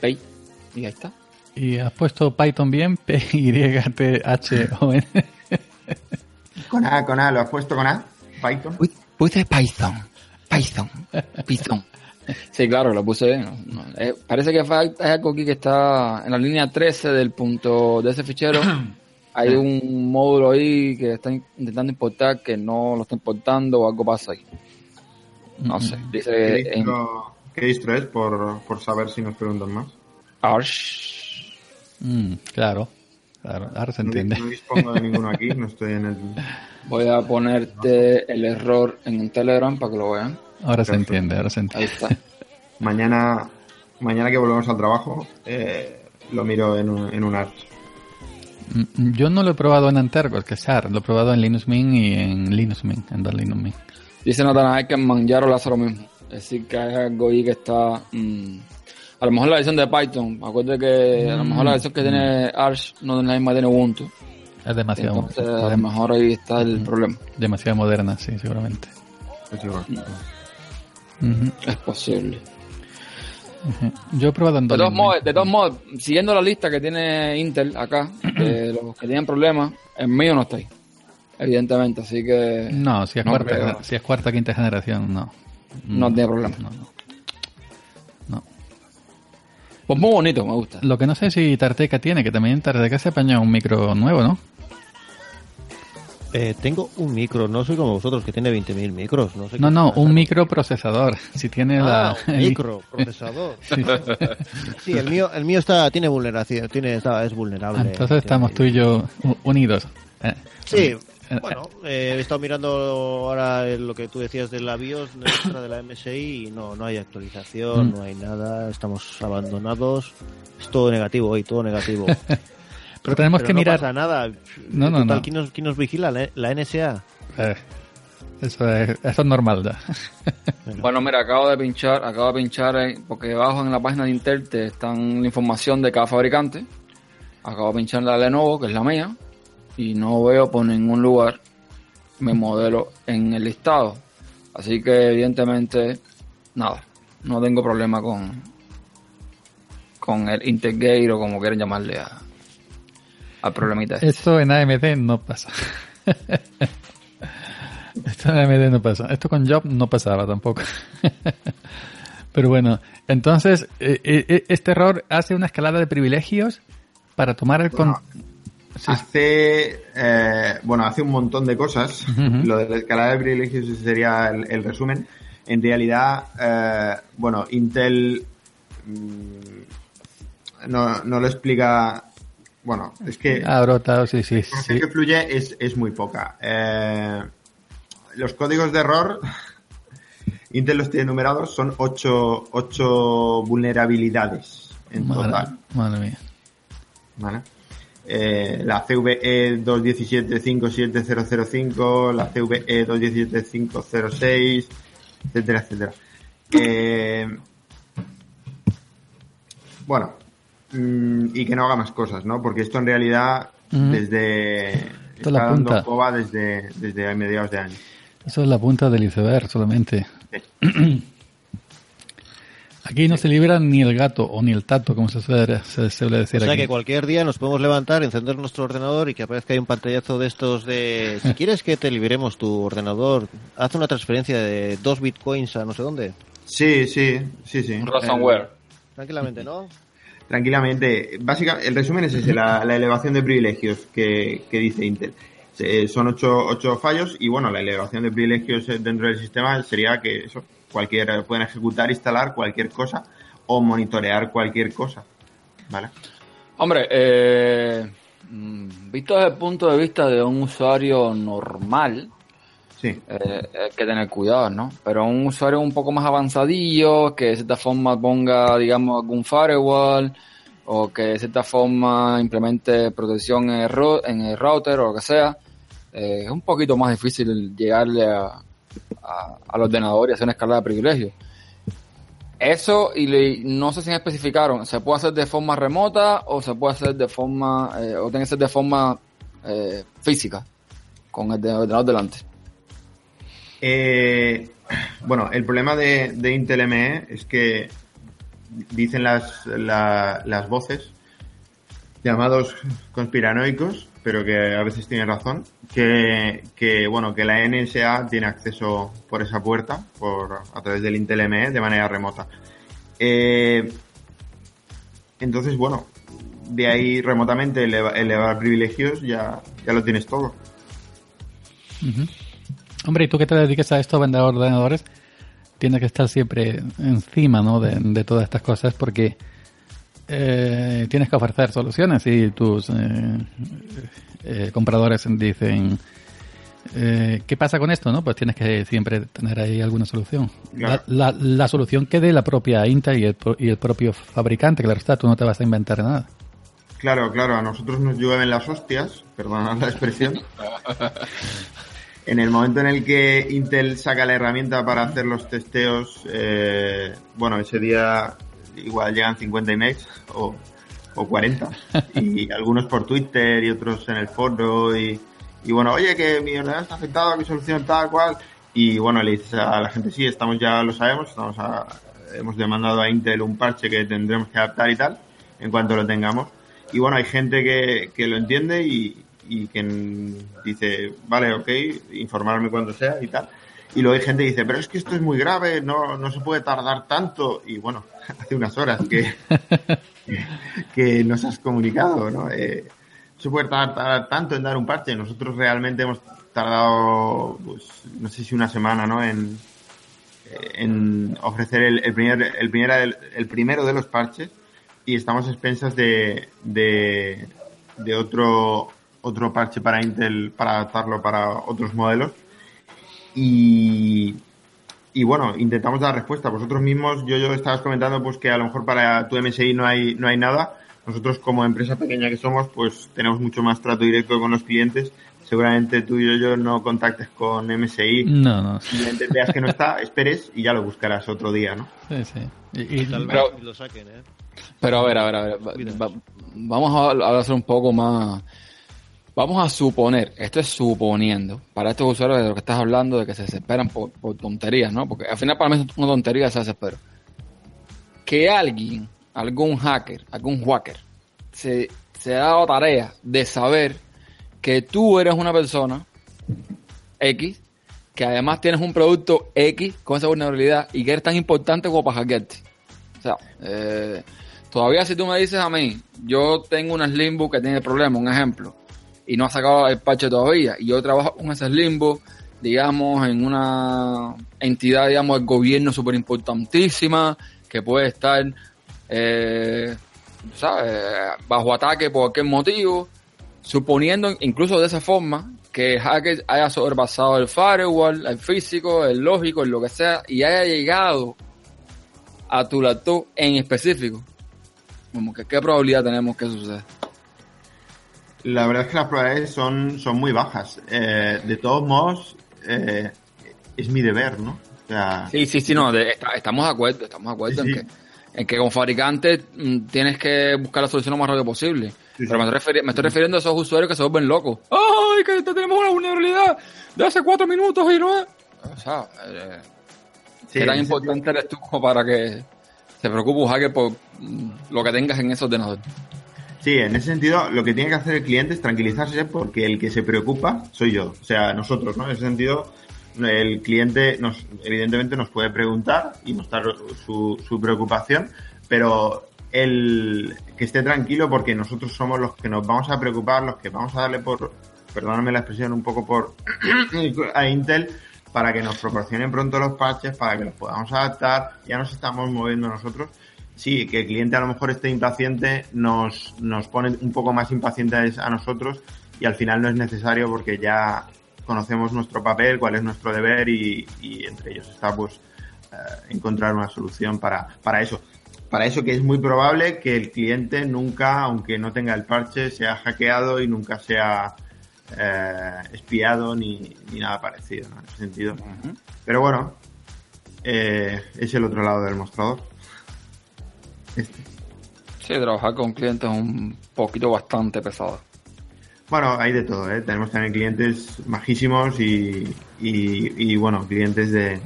Py. Y ahí está. Y has puesto Python bien, P-Y-T-H-O-N. Con A, con A, lo has puesto con A, Python. Puse Python. Python. Python. Sí, claro, lo puse bien. no, no. Eh, parece que falta algo aquí que está en la línea 13 del punto de ese fichero. Hay un módulo ahí que está in- intentando importar que no lo está importando o algo pasa ahí. No sé. ¿Qué Dice en qué distro es? Por, por saber si nos preguntan más. Arch. Mm, claro, claro, ahora se No, entiende. no dispongo de ninguno aquí, no estoy en el... Voy a ponerte el error en Telegram para que lo vean. Ahora se entiende, ahora se Ahí entiende. está. Mañana, mañana que volvemos al trabajo, eh, lo miro en un, en un Arch. Mm, Yo no lo he probado en Antergos, que es SAR, lo he probado en Linux Mint y en Linux Mint, en dos Linux Mint. Dice Natanael que en Manjaro le hace lo mismo. Es decir, que hay algo ahí que está... mm, a lo mejor la versión de Python. Acuérdate que a lo mejor la versión que tiene Arch no es la misma que tiene Ubuntu. Es demasiado, Entonces, a lo mejor ahí está el problema. demasiado moderna, sí, seguramente. Es Es posible. Yo he probado en De dos todos, modos, Mint. de todos modos, siguiendo la lista que tiene Intel acá, de los que tienen problemas, el mío no está ahí. Evidentemente, así que No, si es, No cuarta, creo. si es cuarta quinta generación, no. no tiene problema. No. Pues muy bonito, me gusta. Lo que no sé si Tarteca tiene, que también Tarteca se apañó un micro nuevo, ¿no? Eh, tengo un micro, no soy como vosotros que tiene 20.000 micros. No, sé No, no, un microprocesador. Si tiene la... Ah, un el- micro, procesador. Sí. Sí, el mío, el mío está, tiene vulneración, tiene, está, es vulnerable. Ah, Entonces estamos tú y yo unidos. Eh, Sí, Eh, bueno, eh, he estado mirando ahora lo que tú decías de la BIOS nuestra de la MSI y no, no hay actualización, Mm. no hay nada, estamos abandonados. Es todo negativo hoy, todo negativo. Pero tenemos Pero que no mirar... pasa nada. No, no, Total, no. ¿quién, nos, quién nos vigila? ¿La, la NSA? Eh, eso, es, eso es normal ya. Bueno, mira, acabo de pinchar, acabo de pinchar, eh, porque abajo en la página de Intel te están la información de cada fabricante. Acabo de pinchar la Lenovo, que es la mía, y no veo por ningún lugar mi modelo en el listado. Así que evidentemente, nada, no tengo problema con, con el Intergate o como quieran llamarle a, al problemita este. Esto en AMD no pasa. Esto en AMD no pasa. Esto con Job no pasaba tampoco. Pero bueno, entonces, eh, eh, este error hace una escalada de privilegios para tomar el con... Sí, Hace, eh, bueno, hace un montón de cosas. Lo de la escalada de privilegios sería el, el resumen. En realidad, eh, bueno, Intel mm, no, no lo explica. Bueno, es que ha brotado, sí, sí, la sí. que fluye es, es muy poca. Eh, los códigos de error, Intel los tiene numerados, son ocho, ocho vulnerabilidades en Madre, total. madre mía. ¿vale? Eh, la CVE 217-57005, la CVE 217-506, etcétera, etcétera. Eh, bueno, mm, y que no haga más cosas, ¿no? Porque esto en realidad Ujú. desde Esto es está la dando punta. coba desde, desde mediados de año. Eso es la punta del iceberg solamente. Aquí no se libra ni el gato o ni el tato, como se suele, se suele O decir sea aquí. que cualquier día nos podemos levantar, encender nuestro ordenador y que aparezca ahí un pantallazo de estos de... Si quieres que te liberemos tu ordenador, haz una transferencia de dos bitcoins a no sé dónde. Sí, sí, sí, sí. Un Eh, ransomware. Tranquilamente, ¿no? Tranquilamente. Básicamente, el resumen es ese, la, elevación de privilegios que, que dice Intel. Se- son ocho, ocho fallos y bueno, la elevación de privilegios eh, dentro del sistema sería que eso, cualquier, pueden ejecutar, instalar cualquier cosa o monitorear cualquier cosa. ¿Vale? Hombre, eh, mm, visto desde el punto de vista de un usuario normal, Eh, hay que tener cuidado, ¿no? Pero un usuario un poco más avanzadillo, que de cierta forma ponga, digamos, algún firewall, o que de cierta forma implemente protección en el, en el router o lo que sea, eh, es un poquito más difícil llegarle a, a- al ordenador y hacer una escala de privilegios. Eso, y no sé si me especificaron, ¿se puede hacer de forma remota o se puede hacer de forma, eh, o tiene que ser de forma física, con el de- ordenador delante? Eh, bueno, el problema de, Intel ME es que dicen las, la- las voces llamados conspiranoicos, pero que a veces tienen razón, que, que, bueno, que la NSA tiene acceso por esa puerta, por, a través del Intel ME de manera remota. Eh, entonces, bueno, de ahí remotamente eleva- elevar privilegios ya, ya lo tienes todo. Hombre, y tú que te dediques a esto, vender ordenadores, tienes que estar siempre encima ¿no? de, de todas estas cosas porque eh, tienes que ofrecer soluciones y tus eh, eh, compradores dicen eh, ¿qué pasa con esto? no Pues tienes que siempre tener ahí alguna solución. Claro. La, la- la solución que dé la propia Intel y el, y el propio fabricante, claro está, tú no te vas a inventar nada. Claro, claro, a nosotros nos llueven las hostias, perdonad la expresión. En el momento en el que Intel saca la herramienta para hacer los testeos, eh, bueno, ese día igual llegan 50 emails o, o 40. Y algunos por Twitter y otros en el foro. Y, y bueno, oye, que mi ordenador está afectado, mi solución tal cual. Y bueno, le dices a la gente, sí, estamos ya lo sabemos, estamos a- hemos demandado a Intel un parche que tendremos que adaptar y tal, en cuanto lo tengamos. Y bueno, hay gente que, que lo entiende y, y mm, dice, vale, ok, informarme cuando sea y tal. Y luego hay gente que dice, pero es que esto es muy grave, no, no se puede tardar tanto. Y bueno, hace unas horas que, que nos has comunicado, ¿no? Eh, se puede tardar, tardar tanto en dar un parche. Nosotros realmente hemos tardado, pues, no sé si una semana, ¿no? En, en ofrecer el, el, primer, el, primer, el primero de los parches y estamos a expensas de, de, de otro, otro parche para Intel para adaptarlo para otros modelos. Y, y bueno, intentamos dar respuesta. Vosotros mismos, yo, yo estabas comentando pues que a lo mejor para tu MSI no hay, no hay nada. Nosotros como empresa pequeña que somos, pues tenemos mucho más trato directo con los clientes. Seguramente tú y yo, yo no contactes con MSI. No, no. Simplemente veas que no está, esperes y ya lo buscarás otro día, ¿no? Sí, sí. Y, y- Tal vez Pero- lo saquen, ¿eh? Pero a ver, a ver, a ver. va- va- vamos a, a hacer un poco más. Vamos a suponer, esto es suponiendo, para estos usuarios de lo que estás hablando, de que se desesperan por, tonterías, ¿no? Porque al final para mí es una tontería se desespero. Que alguien, algún hacker, algún hacker, se, se ha dado tarea de saber que tú eres una persona X, que además tienes un producto X con esa vulnerabilidad y que eres tan importante como para hackearte. O sea, eh, todavía si tú me dices a mí, yo tengo una Slimbook que tiene problema, un ejemplo, y no ha sacado el parche todavía, y yo trabajo con ese Slimbook, digamos, en una entidad, digamos, del gobierno súper importantísima, que puede estar, eh, ¿sabes?, bajo ataque por cualquier motivo, suponiendo incluso de esa forma que el hacker haya sobrepasado el firewall, el físico, el lógico, el lo que sea, y haya llegado a tu laptop en específico. Como que qué probabilidad tenemos que suceda. La verdad es que las probabilidades son, son muy bajas. Eh, de todos modos, eh, es mi deber, ¿no? O sea, Sí, sí, sí, no, de- está- estamos de acuerdo, estamos de acuerdo Sí, en, sí. que, en que como fabricante mm, tienes que buscar la solución lo más rápido posible. Sí, Pero. Me, estoy refiri- me estoy refiriendo a esos usuarios que se vuelven locos. ¡Ay, que tenemos una vulnerabilidad de hace cuatro minutos y no es! O sea, eh, ¿qué tan importante eres tú para que se preocupe un hacker por mm, lo que tengas en ese ordenador? Sí, en ese sentido, lo que tiene que hacer el cliente es tranquilizarse porque el que se preocupa soy yo, o sea, nosotros, ¿no? En ese sentido, el cliente nos, evidentemente nos puede preguntar y mostrar su, su preocupación, pero el que esté tranquilo porque nosotros somos los que nos vamos a preocupar, los que vamos a darle por, perdóname la expresión, un poco por a Intel para que nos proporcionen pronto los parches, para que los podamos adaptar, ya nos estamos moviendo nosotros sí, que el cliente a lo mejor esté impaciente, nos, nos pone un poco más impacientes a nosotros y al final no es necesario porque ya conocemos nuestro papel, cuál es nuestro deber y, y entre ellos está pues eh, encontrar una solución para, para eso. Para eso que es muy probable que el cliente nunca, aunque no tenga el parche, sea hackeado y nunca sea eh, espiado ni, ni nada parecido ¿no? en ese sentido. Pero bueno, eh, es el otro lado del mostrador. Este. Sí, trabajar con clientes es un poquito bastante pesado. Bueno, hay de todo, ¿eh? Tenemos también clientes majísimos y, y, y, bueno, clientes de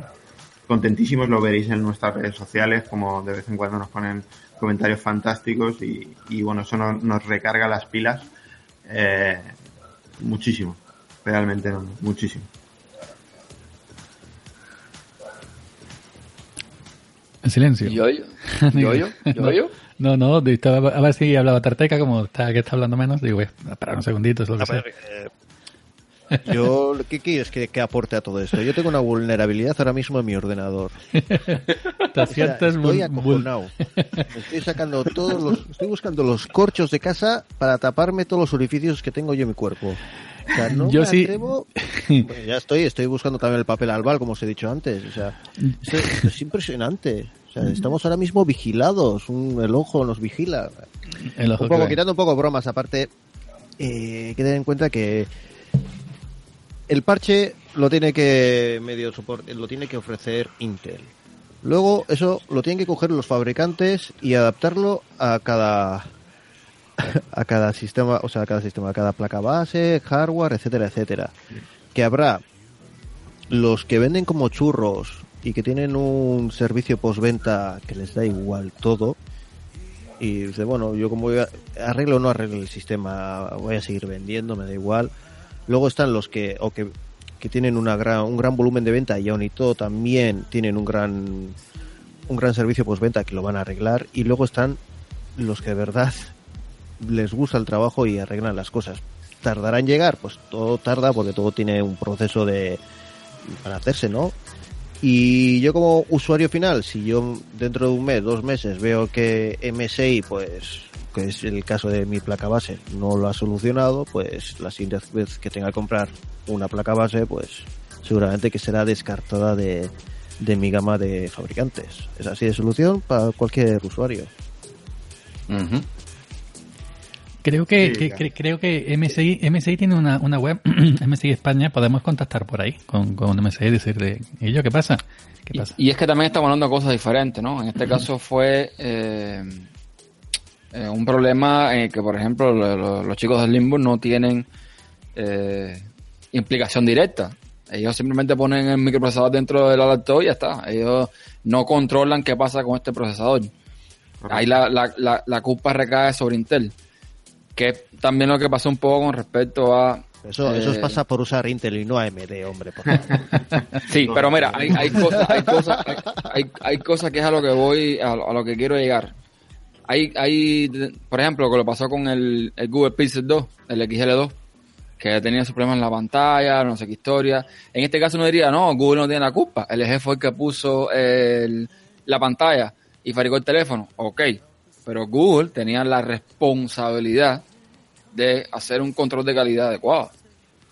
contentísimos, lo veréis en nuestras redes sociales, como de vez en cuando nos ponen comentarios fantásticos y, y bueno, eso nos, nos recarga las pilas eh, muchísimo, realmente no, muchísimo. En silencio. ¿Yo, yo? ¿Yo, yo? ¿Yo, yo? No, no, estaba, a ver si hablaba Tarteca, como está, que está hablando menos. Digo, voy a parar un segundito, es lo que A sea. ver, eh, yo, ¿qué quieres que, que aporte a todo esto? Yo tengo una vulnerabilidad ahora mismo en mi ordenador. Te O sea, sientes estoy muy- acojonado. Me Estoy sacando todos los, estoy buscando los corchos de casa para taparme todos los orificios que tengo yo en mi cuerpo. O sea, no Yo me sí- atrevo- Bueno, ya estoy, estoy buscando también el papel albal, como os he dicho antes. O sea, esto, esto es impresionante. O sea, estamos ahora mismo vigilados. Un, el ojo nos vigila. El ojo Un poco, quitando un poco bromas, aparte, eh, hay que tener en cuenta que el parche lo tiene que medio soporte, lo tiene que ofrecer Intel. Luego eso lo tienen que coger los fabricantes y adaptarlo a cada a cada sistema, o sea, a cada sistema, a cada placa base, hardware, etcétera, etcétera. Que habrá los que venden como churros y que tienen un servicio postventa que les da igual todo, y dice, bueno, yo como voy a- arreglo o no arreglo el sistema, voy a seguir vendiendo, me da igual. Luego están los que, o que, que tienen una gran, un gran volumen de venta y aún y todo también tienen un gran, un gran servicio postventa que lo van a arreglar. Y luego están los que de verdad les gusta el trabajo y arreglan las cosas. ¿Tardará en llegar? Pues todo tarda porque todo tiene un proceso de, para hacerse, ¿no? Y yo como usuario final, si yo dentro de un mes, dos meses veo que MSI, pues, que es el caso de mi placa base, no lo ha solucionado, pues la siguiente vez que tenga que comprar una placa base, pues seguramente que será descartada de, de mi gama de fabricantes. Es así de solución para cualquier usuario. Ujú. Creo que, Sí, que- claro. cre- creo que MSI, MSI tiene una, una web, MSI España, podemos contactar por ahí con, con MSI y decirle, ¿y yo qué pasa? ¿Qué Y, pasa? y es que también estamos hablando de cosas diferentes, ¿no? En este caso fue eh, eh, un problema en el que, por ejemplo, lo- lo- los chicos del Limbo no tienen eh, implicación directa. Ellos simplemente ponen el microprocesador dentro del laptop y ya está. Ellos no controlan qué pasa con este procesador. Ahí la, la, la, la culpa recae sobre Intel. Que es también lo que pasó un poco con respecto a Eso, eso Eh, pasa por usar Intel y no AMD, hombre. Por favor. Sí, pero mira, hay, hay cosas, hay cosas, hay, hay, cosas que es a lo que voy, a, lo- a lo que quiero llegar. Hay, hay, por ejemplo, lo que lo pasó con el, el Google Pixel 2, el XL2, que tenía sus problemas en la pantalla, no sé qué historia. En este caso uno diría, no, Google no tiene la culpa. El LG fue el que puso el- la pantalla y fabricó el teléfono. Ok, pero Google tenía la responsabilidad de hacer un control de calidad adecuado.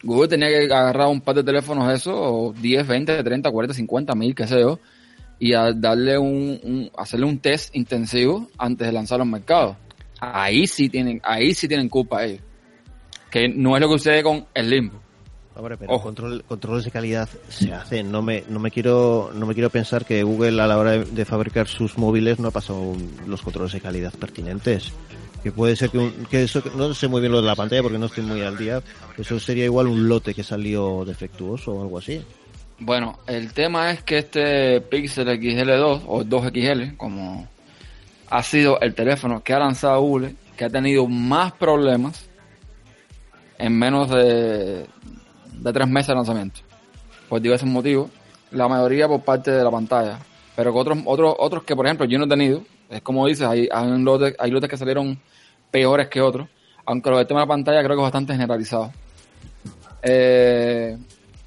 Google tenía que agarrar un par de teléfonos esos, o 10, 20, 30, 40, 50 mil, qué sé yo, y a darle un, un- hacerle un test intensivo antes de lanzarlo al mercado. Ahí sí tienen, ahí sí tienen culpa ellos. Que no es lo que sucede con el limbo. Hombre, pero control, controles de calidad se hacen. No me, no me quiero, no me quiero pensar que Google a la hora de, de fabricar sus móviles no ha pasado un- los controles de calidad pertinentes. Que puede ser que, un- que eso, no sé muy bien lo de la pantalla porque no estoy muy al día. Eso sería igual un lote que salió defectuoso o algo así. Bueno, el tema es que este Pixel XL2 o 2XL, como ha sido el teléfono que ha lanzado Google, que ha tenido más problemas en menos de, de tres meses de lanzamiento. Por diversos motivos. La mayoría por parte de la pantalla. Pero que otros, otros, otros que, por ejemplo, yo no he tenido. Es como dices, hay, hay, un lote- hay lotes que salieron peores que otros. Aunque lo del tema de la pantalla creo que es bastante generalizado. Eh,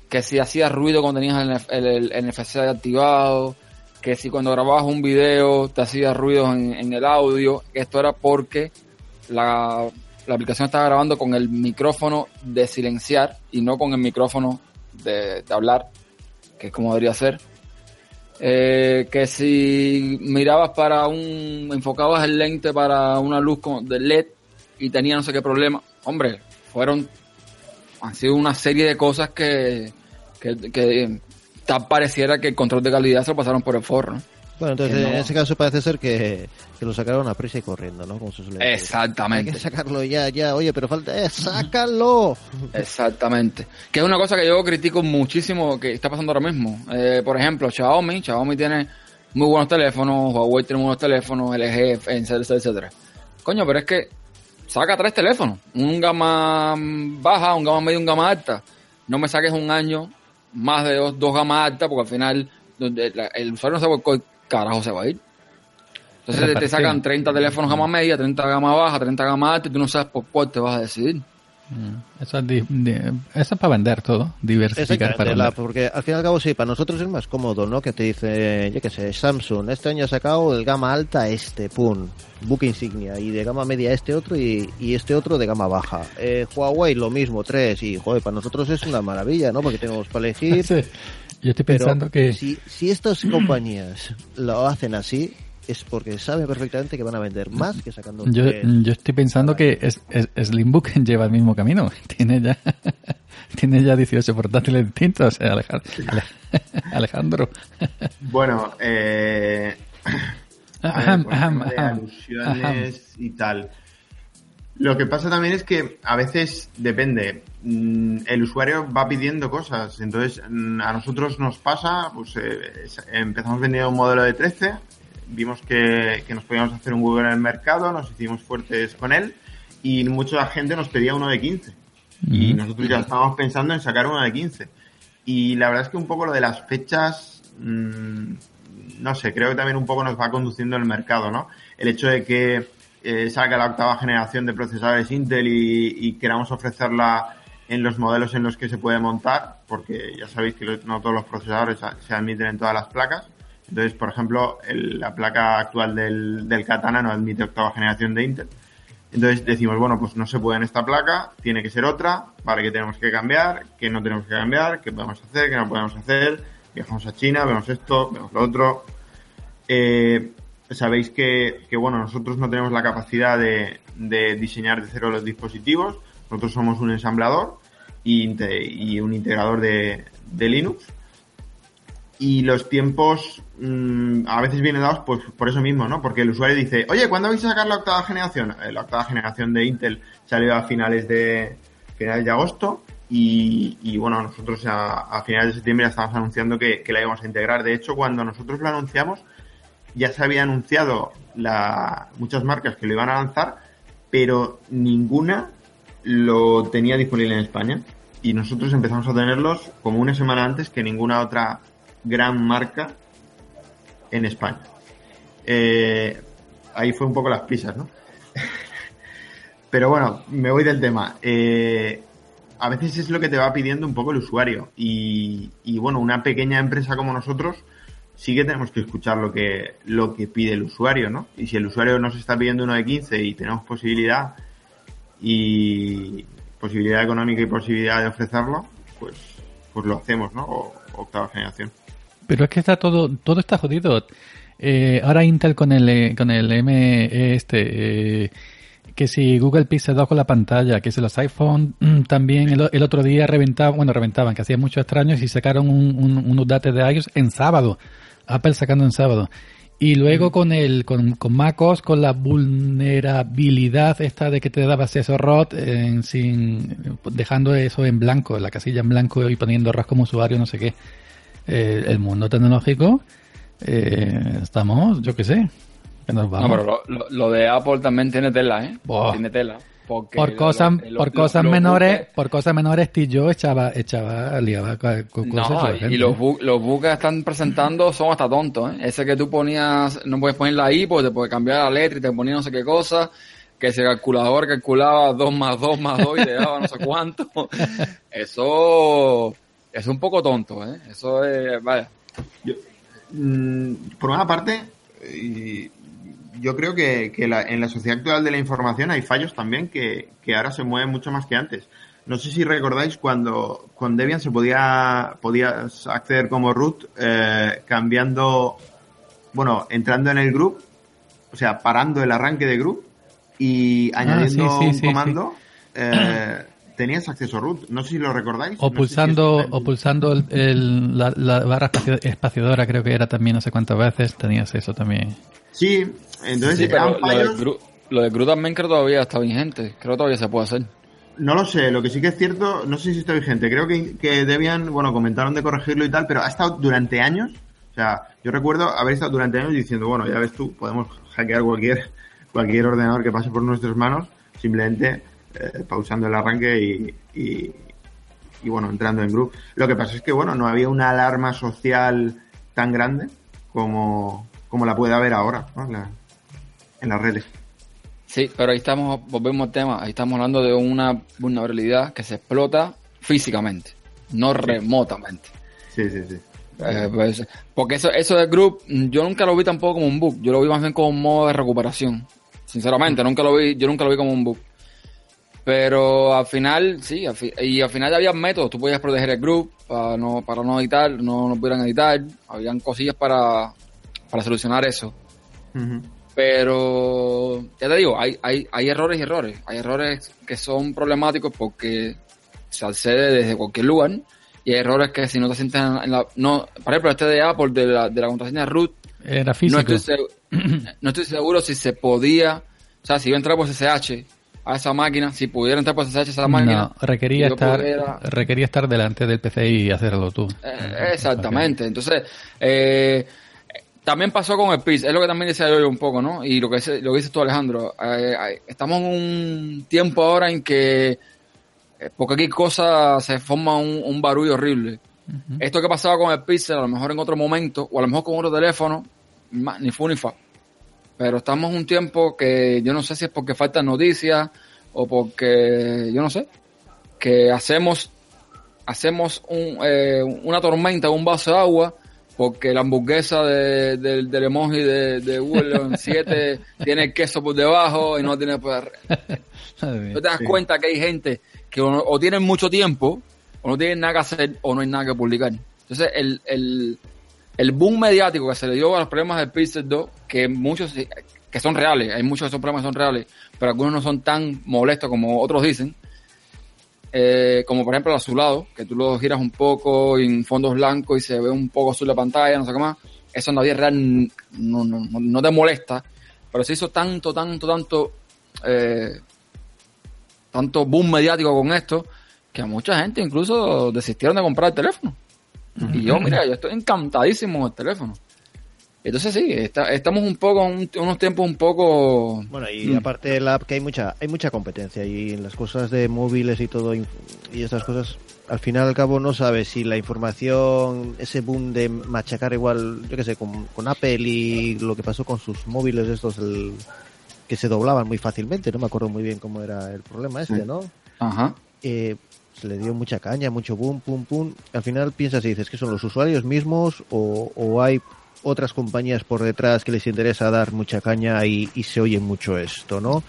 que si hacía ruido cuando tenías el, NFC activado, que si cuando grababas un video te hacía ruido en, en el audio, esto era porque la, la aplicación estaba grabando con el micrófono de silenciar y no con el micrófono de hablar, que es como debería ser. Eh, que si mirabas para un, enfocabas el lente para una luz con- de LED y tenía no sé qué problema, hombre, fueron han sido una serie de cosas que, que, que eh, tal pareciera que el control de calidad se lo pasaron por el forro. ¿no? Bueno, entonces no- en ese caso parece ser que, que lo sacaron a prisa y corriendo, ¿no? Como se suele decir. Hay Exactamente. que sacarlo ya, ya. Oye, pero falta... ¡Eh, sácalo! Exactamente. Que es una cosa que yo critico muchísimo que está pasando ahora mismo. Eh, por ejemplo, Xiaomi. Xiaomi tiene muy buenos teléfonos, Huawei tiene buenos teléfonos, LG, etcétera, etcétera. Coño, pero es que saca tres teléfonos. Un gama baja, un gama media, un gama alta. No me saques un año más de dos, dos gamas altas porque al final donde la- el usuario no sabe carajo se va a ir. Entonces te, sacan 30 teléfonos gama media, 30 gama baja, 30 gama alta y tú no sabes por cuál te vas a decidir. Mm, Eso es, di- di- eso es para vender todo, diversificar para Exactamente, la- vender. porque al fin y al cabo sí, para nosotros es más cómodo, ¿no? Que te dice, yo qué sé, Samsung, este año ha sacado el gama alta este, pum, buque insignia, y de gama media este otro y, y este otro de gama baja. Eh, Huawei lo mismo, tres, y joder, para nosotros es una maravilla, ¿no? Porque tenemos para elegir. Sí. Yo estoy pero pensando que si, si estas compañías lo hacen así, es porque saben perfectamente que van a vender más que sacando yo, tres. yo estoy pensando que es, es, Slimbook lleva el mismo camino. Tiene ya tiene ya 18 portátiles distintos, Ale- Alejandro. Bueno, eh, Ajam, ajam, ajam, alusiones y tal. Lo que pasa también es que a veces depende. Mm, El usuario va pidiendo cosas. Entonces, mm, a nosotros nos pasa, pues eh, empezamos vendiendo un modelo de 13, vimos que, que nos podíamos hacer un Google en el mercado, nos hicimos fuertes con él y mucha gente nos pedía uno de 15. Y nosotros ya estábamos pensando en sacar uno de 15. Y la verdad es que un poco lo de las fechas, mm, no sé, creo que también un poco nos va conduciendo el mercado, ¿no? El hecho de que eh, salga la octava generación de procesadores Intel y, y queramos ofrecerla en los modelos en los que se puede montar, porque ya sabéis que no todos los procesadores se admiten en todas las placas. Entonces, por ejemplo, la placa actual del, del Katana no admite octava generación de Intel. Entonces decimos, bueno, pues no se puede en esta placa, tiene que ser otra, vale, que tenemos que cambiar, que no tenemos que cambiar, qué podemos hacer, qué no podemos hacer. Viajamos a China, vemos esto, vemos lo otro. Eh, sabéis que, que, bueno, nosotros no tenemos la capacidad de, de diseñar de cero los dispositivos. Nosotros somos un ensamblador y, un integrador de, de Linux. Y los tiempos mm, a veces vienen dados pues, por eso mismo, ¿no? Porque el usuario dice, oye, ¿cuándo vais a sacar la octava generación? Eh, La octava generación de Intel salió a finales de, finales de agosto y, y, bueno, nosotros a, finales de septiembre ya estábamos anunciando que la íbamos a integrar. De hecho, cuando nosotros lo anunciamos, ya se había anunciado la, muchas marcas que lo iban a lanzar, pero ninguna lo tenía disponible en España. Y nosotros empezamos a tenerlos como una semana antes que ninguna otra gran marca en España. Eh, ahí fue un poco las prisas, ¿no? Pero bueno, me voy del tema. Eh, a veces es lo que te va pidiendo un poco el usuario. Y, y, bueno, una pequeña empresa como nosotros sí que tenemos que escuchar lo que, lo que pide el usuario, ¿no? Y si el usuario nos está pidiendo uno de 15 y tenemos posibilidad y posibilidad económica y posibilidad de ofrecerlo, pues, pues lo hacemos, ¿no? O, octava generación. Pero es que está todo, todo está jodido. Eh, ahora Intel con el, eh, con el M este, eh, que si Google Pixel 2 con la pantalla, que si los iPhone mm, también el, el otro día reventaban, bueno, reventaban, que hacían muchos extraños y sacaron un, un, unos datos de iOS en sábado. Apple sacando en sábado. Y luego con el con, con MacOS, con la vulnerabilidad esta de que te daba acceso ROT en, sin dejando eso en blanco, la casilla en blanco y poniendo ROT como usuario, no sé qué. Eh, el mundo tecnológico, eh, estamos, yo qué sé, que nos No, vamos. pero lo, lo- lo de Apple también tiene tela, ¿eh? Buah. Tiene tela. Porque por cosas, lo- por lo- cosas los menores, buques- por cosas menores, Steve Jobs echaba, echaba, liaba con cosas. No, la y los, bu- los bugs que están presentando son hasta tontos, ¿eh? Ese que tú ponías, no puedes ponerla ahí porque te puede cambiar la letra y te ponía no sé qué cosa, que ese calculador calculaba 2 más 2 más 2 y te daba no sé cuánto. Eso es un poco tonto, ¿eh? Eso es, vaya. Mm, por una parte, y yo creo que, que la- en la sociedad actual de la información hay fallos también que, que ahora se mueven mucho más que antes. No sé si recordáis cuando con Debian se podía podías acceder como root eh, cambiando, bueno, entrando en el group, o sea, parando el arranque de group y añadiendo Ah, sí, sí, un sí, comando, eh, tenías acceso a root. No sé si lo recordáis. O No sé si pulsando, o pulsando el, el- la, la barra espaciadora, creo que era también no sé cuántas veces, tenías eso también. Sí, entonces Sí, pero eran lo de. Gru, lo de Gru todavía está vigente. Creo que todavía se puede hacer. No lo sé, lo que sí que es cierto, no sé si está vigente, creo que, que Debian, bueno, comentaron de corregirlo y tal, pero ha estado durante años, o sea, yo recuerdo haber estado durante años diciendo, bueno, ya ves tú, podemos hackear cualquier, cualquier ordenador que pase por nuestras manos, simplemente eh, pausando el arranque y, y, y, bueno, entrando en group. Lo que pasa es que, bueno, no había una alarma social tan grande como, como la puede haber ahora, ¿no? En, la- en las redes. Sí, pero ahí estamos, volvemos al tema, ahí estamos hablando de una vulnerabilidad que se explota físicamente, no remotamente. Sí, sí, sí. Eh, pues, porque eso, eso del group, yo nunca lo vi tampoco como un bug, yo lo vi más bien como un modo de recuperación. Sinceramente, nunca lo vi, yo nunca lo vi como un bug. Pero al final, sí, al fi- y al final había métodos, tú podías proteger el group para no, para no editar, no, no pudieran editar, habían cosillas para, para solucionar eso. Pero ya te digo, hay, hay, hay errores y errores. Hay errores que son problemáticos porque se accede desde cualquier lugar. Y hay errores que si no te sientes en la... No, por ejemplo, este de Apple, de la, de la contraseña root, Era no físico. estoy, segu- no estoy seguro si se podía... O sea, si iba a entrar por SSH a esa máquina, si pudiera entrar por SSH a esa máquina... No, requería yo estar, pudiera- requería estar delante del PC y hacerlo tú. eh, exactamente. Entonces, eh, también pasó con el PIS, es lo que también decía yo un poco, ¿no? Y lo que, dice- lo que dices tú, Alejandro, eh, eh, estamos en un tiempo ahora en que eh, por cualquier cosa se forma un, un barullo horrible. Esto que pasaba con el Pixel, a lo mejor en otro momento, o a lo mejor con otro teléfono, ni fu ni fa. Pero estamos en un tiempo que yo no sé si es porque faltan noticias o porque, yo no sé, que hacemos hacemos un, eh, una tormenta, un vaso de agua, porque la hamburguesa de- del- del emoji de, de Google 7 tiene el queso por debajo y no tiene por arriba. ¿No te das cuenta que hay gente que o, o tienen mucho tiempo, o no tienen nada que hacer, o no hay nada que publicar? Entonces, el, el, el boom mediático que se le dio a los problemas del Pixel 2, que muchos, que son reales, hay muchos de esos problemas que son reales, pero algunos no son tan molestos como otros dicen, eh, como por ejemplo el azulado, que tú lo giras un poco en fondos blancos y se ve un poco azul la pantalla, no sé qué más, eso en la vida real no, no, no, no te molesta, pero se hizo tanto, tanto, tanto, eh, tanto boom mediático con esto, que a mucha gente incluso desistieron de comprar el teléfono. Y yo, mira, yo estoy encantadísimo con el teléfono. Entonces sí, está- estamos un poco, unos tiempos un poco... Bueno, y Mm. aparte de la app que hay mucha, hay mucha competencia y en las cosas de móviles y todo y estas cosas, al final al cabo no sabes si la información, ese boom de machacar igual, yo qué sé, con, con Apple y lo que pasó con sus móviles estos, el, que se doblaban muy fácilmente, no me acuerdo muy bien cómo era el problema este. ¿no? Ajá. Eh, se le dio mucha caña, mucho boom, pum, pum. Al final piensas y dices que son los usuarios mismos o, o hay otras compañías por detrás que les interesa dar mucha caña y, se oye mucho esto, ¿no?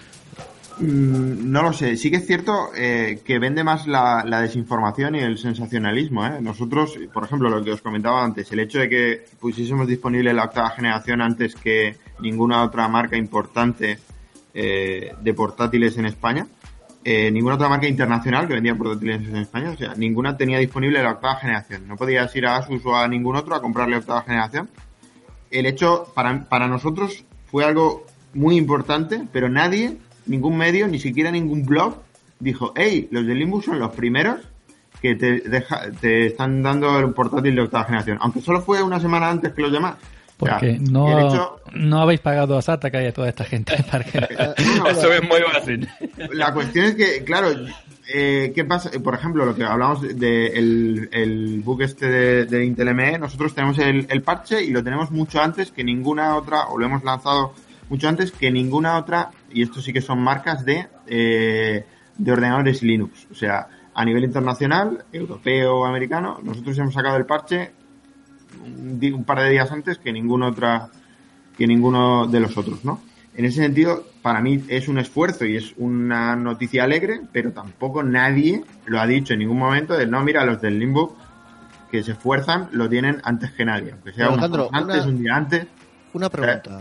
Mm, No lo sé. Sí que es cierto eh, que vende más la, la desinformación y el sensacionalismo. ¿eh? Nosotros, por ejemplo, lo que os comentaba antes, el hecho de que pusiésemos disponible la octava generación antes que ninguna otra marca importante eh, de portátiles en España. Eh, ninguna otra marca internacional que vendía portátiles en España, o sea, ninguna tenía disponible la octava generación. No podías ir a Asus o a ningún otro a comprarle octava generación. El hecho, para, para nosotros, fue algo muy importante, pero nadie, ningún medio, ni siquiera ningún blog, dijo, hey, los de Limbus son los primeros que te, deja, te están dando el portátil de octava generación. Aunque solo fue una semana antes que los demás. O sea, Porque no, hecho- no habéis pagado a Sataka y a toda esta gente para que... no, Eso es muy fácil. La cuestión es que, claro, eh, ¿qué pasa? Por ejemplo, lo que hablamos de el, bug este de, de Intel ME, nosotros tenemos el, el parche y lo tenemos mucho antes que ninguna otra, o lo hemos lanzado mucho antes que ninguna otra, y esto sí que son marcas de, eh, de ordenadores Linux. O sea, a nivel internacional, europeo americano, nosotros hemos sacado el parche un par de días antes que ninguna otra, que ninguno de los otros, ¿no? En ese sentido, para mí es un esfuerzo y es una noticia alegre, pero tampoco nadie lo ha dicho en ningún momento de no, mira, los del Limbo que se esfuerzan lo tienen antes que nadie, aunque sea Alejandro, antes, una- un día antes. Una pregunta.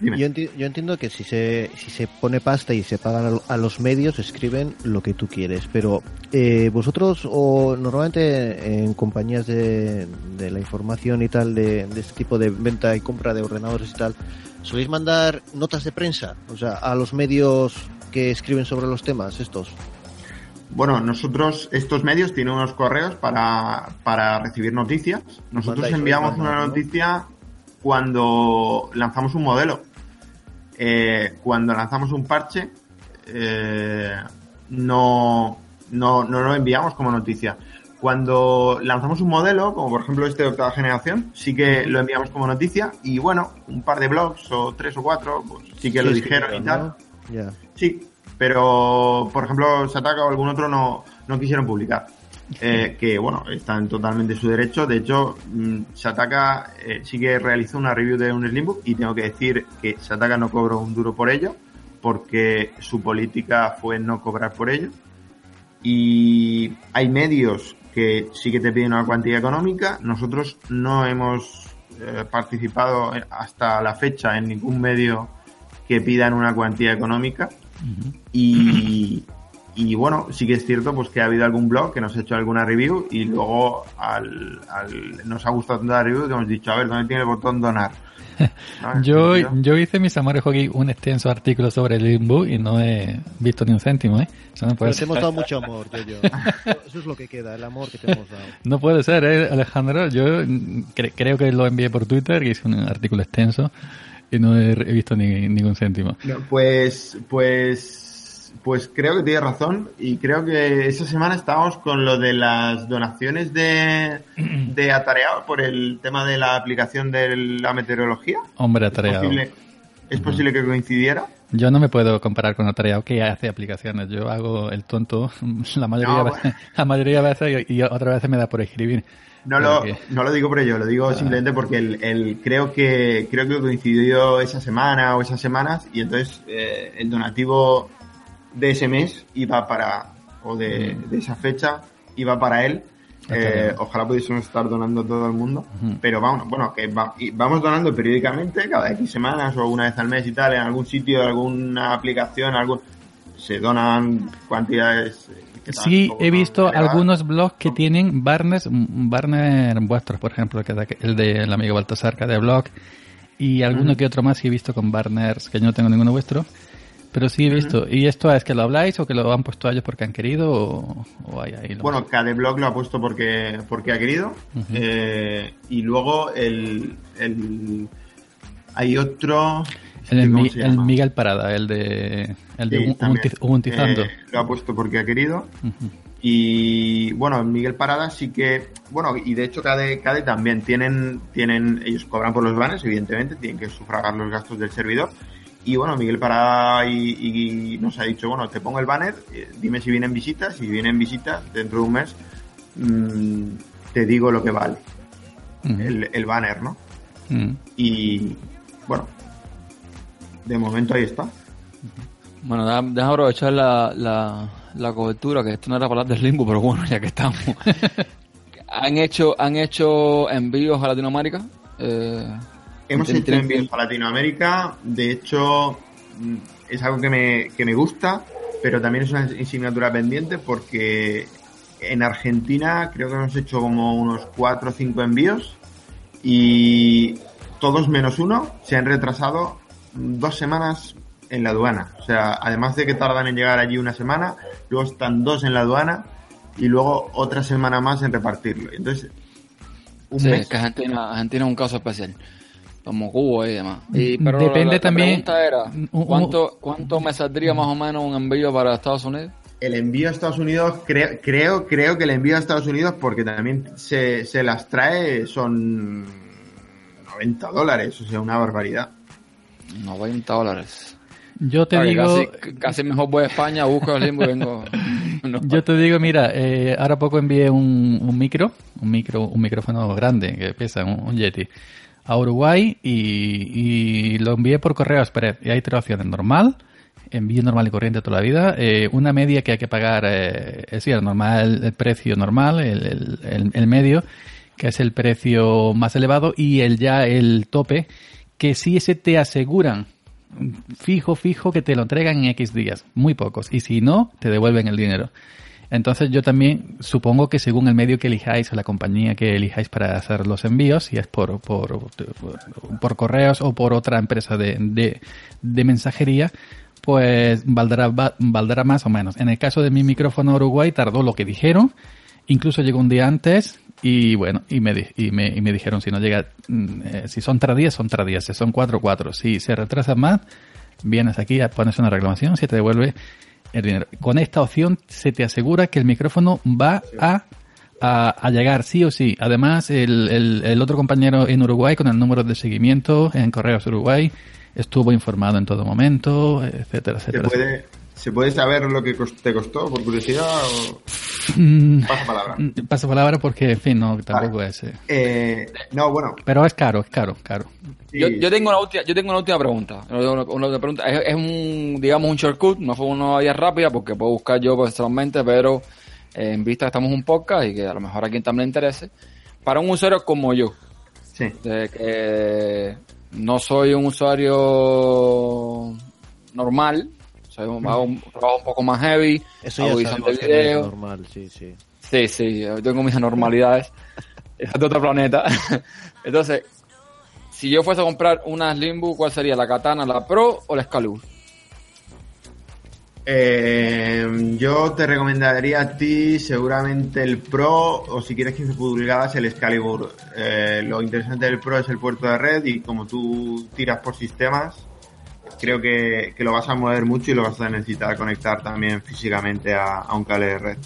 Dime. Yo, enti- yo entiendo que si se, si se pone pasta y se pagan a los medios, escriben lo que tú quieres. Pero eh, vosotros, o normalmente en compañías de, de la información y tal, de, de este tipo de venta y compra de ordenadores y tal, ¿soléis mandar notas de prensa? O sea, a los medios que escriben sobre los temas estos. Bueno, nosotros, estos medios tienen unos correos para, para recibir noticias. Nosotros enviamos una ¿no? noticia cuando lanzamos un modelo. Eh, cuando lanzamos un parche, eh, no, no, no lo enviamos como noticia. Cuando lanzamos un modelo, como por ejemplo este de octava generación, sí que lo enviamos como noticia y bueno, un par de blogs o tres o cuatro, pues sí que lo dijeron y tal. Sí, pero por ejemplo Sataka o algún otro no, no quisieron publicar. Eh, que bueno, están totalmente en su derecho. De hecho, mm, Sataka eh, sí que realizó una review de un Slimbook y tengo que decir que Sataka no cobró un duro por ello, porque su política fue no cobrar por ello. Y hay medios que sí que te piden una cuantía económica. Nosotros no hemos eh, participado hasta la fecha en ningún medio que pidan una cuantía económica. Y, y bueno, sí que es cierto pues que ha habido algún blog que nos ha hecho alguna review y luego al, al- nos ha gustado tanto la review que hemos dicho, a ver, ¿dónde tiene el botón donar? Ese Yo, yo hice mis amores Hockey un extenso artículo sobre el Limbo y no he visto ni un céntimo, ¿eh? Eso no puede Pero te ser. hemos dado mucho amor, yo, Eso es lo que queda, el amor que te hemos dado. No puede ser, ¿eh, Alejandro? Yo cre- creo que lo envié por Twitter y hice un artículo extenso y no he, he visto ni ningún céntimo. No, pues, pues, pues creo que tienes razón y creo que esa semana estábamos con lo de las donaciones de, de Atareado por el tema de la aplicación de la meteorología. Hombre Es atareado. posible, es posible que coincidiera. Yo no me puedo comparar con atareado que hace aplicaciones. Yo hago el tonto la mayoría, No, la mayoría de veces y, otras veces me da por escribir. No lo, no lo digo por ello, lo digo simplemente porque el, el- creo que creo que coincidió esa semana o esas semanas y entonces eh, el donativo de ese mes iba para o de, de esa fecha iba para él. Eh, ojalá pudiésemos estar donando todo el mundo, pero vamos, bueno, que va- y vamos donando periódicamente, cada X semanas o una vez al mes y tal, en algún sitio, alguna aplicación, algún se donan cantidades. eh, que Sí, he visto elevadas. algunos blogs que tienen banners, mm, banner vuestros, por ejemplo, el del amigo Baltasar, de blog, y alguno que otro más que he visto con banners, que yo no tengo ninguno vuestro, pero sí he visto. ¿Y esto es que lo habláis o que lo han puesto a ellos porque han querido o, o hay ahí? lo- Bueno, KDBlog lo ha puesto porque, porque ha querido. Eh, y luego el, el hay otro. el, ¿cómo Mi- se el llama? Miguel Parada, el de, el de Sí, Un-. Eh, lo ha puesto porque ha querido. Y bueno, Miguel Parada sí que, bueno, y de hecho KDE, KDE también tienen, tienen, ellos cobran por los banners, evidentemente, tienen que sufragar los gastos del servidor. Y bueno, Miguel Parada y, y nos ha dicho, bueno, te pongo el banner, eh, dime si vienen visitas, si vienen visitas dentro de un mes, mm, te digo lo que vale el, el banner, ¿no? Y bueno, de momento ahí está. Bueno, déjame aprovechar la, la, la cobertura, que esto no era para hablar del limbo, pero bueno, ya que estamos. han hecho han hecho envíos a Latinoamérica. Eh, Hemos hecho envíos a Latinoamérica, de hecho, mm, es algo que me, que me gusta, pero también es una asignatura pendiente porque en Argentina creo que hemos hecho como unos 4 o 5 envíos y todos menos uno se han retrasado dos semanas en la aduana. O sea, además de que tardan en llegar allí una semana, luego están dos en la aduana y luego otra semana más en repartirlo. Entonces, un Sí, mes. es que Argentina, Argentina es un caso especial. Como Cuba y demás. Y, pero la- Depende la, la también- pregunta era, ¿cuánto, ¿cuánto me saldría más o menos un envío para Estados Unidos? El envío a Estados Unidos, cre- creo, creo que el envío a Estados Unidos, porque también se, se las trae, son 90 dólares, o sea, una barbaridad. 90 dólares. Yo te Oye, digo, Casi, casi mejor voy a España, busco el limbo y vengo... no. yo te digo, mira, eh, ahora poco envié un, un micro, un micro, un micrófono grande que pesa, un, un Yeti, a Uruguay y, lo envié por correo express. Y hay tres opciones: normal, envío normal y corriente toda la vida, eh, una media que hay que pagar, eh, es decir, normal, el precio normal, el, el, el- el medio, que es el precio más elevado, y el ya el tope, que sí ese te aseguran fijo, fijo, que te lo entregan en X días, muy pocos, y si no, te devuelven el dinero. Entonces yo también supongo que según el medio que elijáis o la compañía que elijáis para hacer los envíos, si es por, por, por, correos o por otra empresa de, de, mensajería, pues valdrá, va- valdrá más o menos. En el caso de mi micrófono Uruguay tardó lo que dijeron, incluso llegó un día antes y bueno, y me, y me, y me dijeron si no llega, mm, eh, si son tres días, son tres días, si son cuatro, cuatro. Si se retrasa más, vienes aquí, pones una reclamación, se te devuelve el dinero. Con esta opción se te asegura que el micrófono va a, a, a llegar sí o sí. Además, el, el, el otro compañero en Uruguay con el número de seguimiento en Correos Uruguay estuvo informado en todo momento, etcétera, ¿Se etcétera. puede, ¿Se puede saber lo que te costó, por curiosidad? O... Mm, Pasa palabra. mm, Paso palabra porque, en fin, no, tampoco es. eh. Eh, no, bueno. Pero es caro, es caro, caro. sí. Yo, yo tengo una última, yo tengo una última pregunta. Una, una última pregunta. Es, es un, digamos, un shortcut, no fue una vía rápida porque puedo buscar yo personalmente, pero eh, en vista que estamos en un podcast y que a lo mejor a quien también le interese, para un usuario como yo, Sí. de que no soy un usuario normal, soy un, hago un trabajo un poco más heavy, Eso hago ya edición de es video. normal, sí, sí. Sí, sí, yo tengo mis anormalidades. Es de otro planeta. Entonces, si yo fuese a comprar una Slimbook, ¿cuál sería? ¿La Katana, la Pro o la Excalibur? Eh, yo te recomendaría a ti seguramente el Pro o si quieres 15 pulgadas el Excalibur. Eh, lo interesante del Pro es el puerto de red y como tú tiras por sistemas, creo que, que lo vas a mover mucho y lo vas a necesitar conectar también físicamente a, a un cable de red.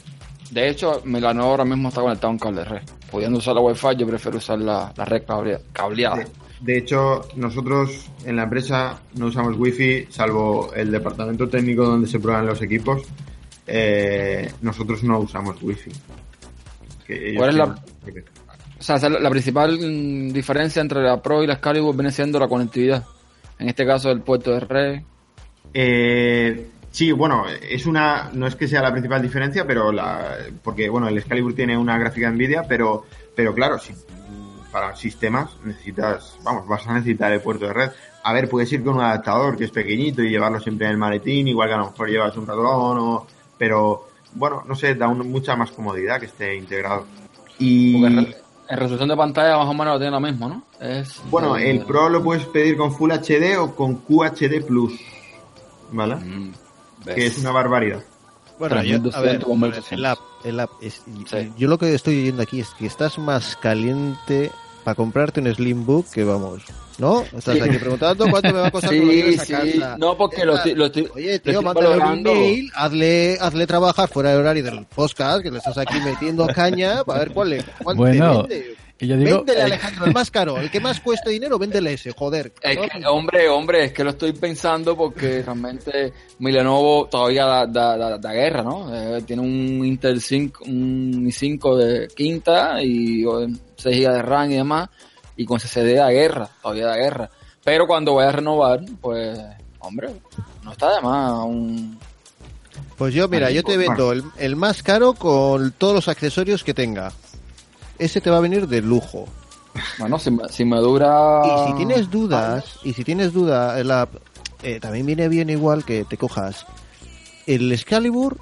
De hecho, mi la nueva ahora mismo está conectada a un cable de red. Pudiendo usar la Wi-Fi, yo prefiero usar la, la red cable- cableada. De, de hecho, nosotros en la empresa no usamos wifi, salvo el departamento técnico donde se prueban los equipos. Eh, nosotros no usamos wifi. Que ¿Cuál es la- O sea, la principal mm, diferencia entre la Pro y la Excalibur viene siendo la conectividad. En este caso, el puerto de red. Eh, sí, bueno, es una, no es que sea la principal diferencia, pero la, porque bueno, el Excalibur tiene una gráfica Nvidia, pero, pero claro, si, para sistemas necesitas, vamos, vas a necesitar el puerto de red. A ver, puedes ir con un adaptador que es pequeñito y llevarlo siempre en el maletín, igual que a lo mejor llevas un ratón o, pero bueno, no sé, da un- mucha más comodidad que esté integrado. Y en, re- en resolución de pantalla más o menos lo tiene lo mismo, ¿no? Es, bueno, eh, el Pro lo puedes pedir con Full HD o con QHD Plus, ¿vale? mm, Que es una barbaridad. Bueno, yo, a 3200 ver, con 1200. el app, el app es- Sí. yo lo que estoy oyendo aquí es que estás más caliente para comprarte un Slimbook que vamos, ¿no? Estás Sí. aquí preguntando cuánto me va a costar Sí, a sí. casa. No, porque lo estoy, lo estoy, Oye, tío, estoy mándale un valorando. email, hazle, hazle trabajar fuera del horario del podcast, que le estás aquí metiendo caña, para ver cuál le, cuál te Bueno, vende. Y yo digo, véndele, eh, Alejandro, el más caro, el que más cueste dinero, véndele ese, joder. Es que, hombre, hombre, es que lo estoy pensando porque realmente mi Lenovo todavía da, da, da- da guerra, ¿no? Eh, tiene un Intel 5, un i5 de quinta y oh, 6 GB de RAM y demás, y con SSD da guerra, todavía da guerra. Pero cuando voy a renovar, pues, hombre, no está de más un... Pues yo, mira, yo te vendo el, el más caro con todos los accesorios que tenga. Ese te va a venir de lujo. Bueno, si me, si me dura... Y si tienes dudas, y si tienes duda, la, eh, también viene bien igual que te cojas el Excalibur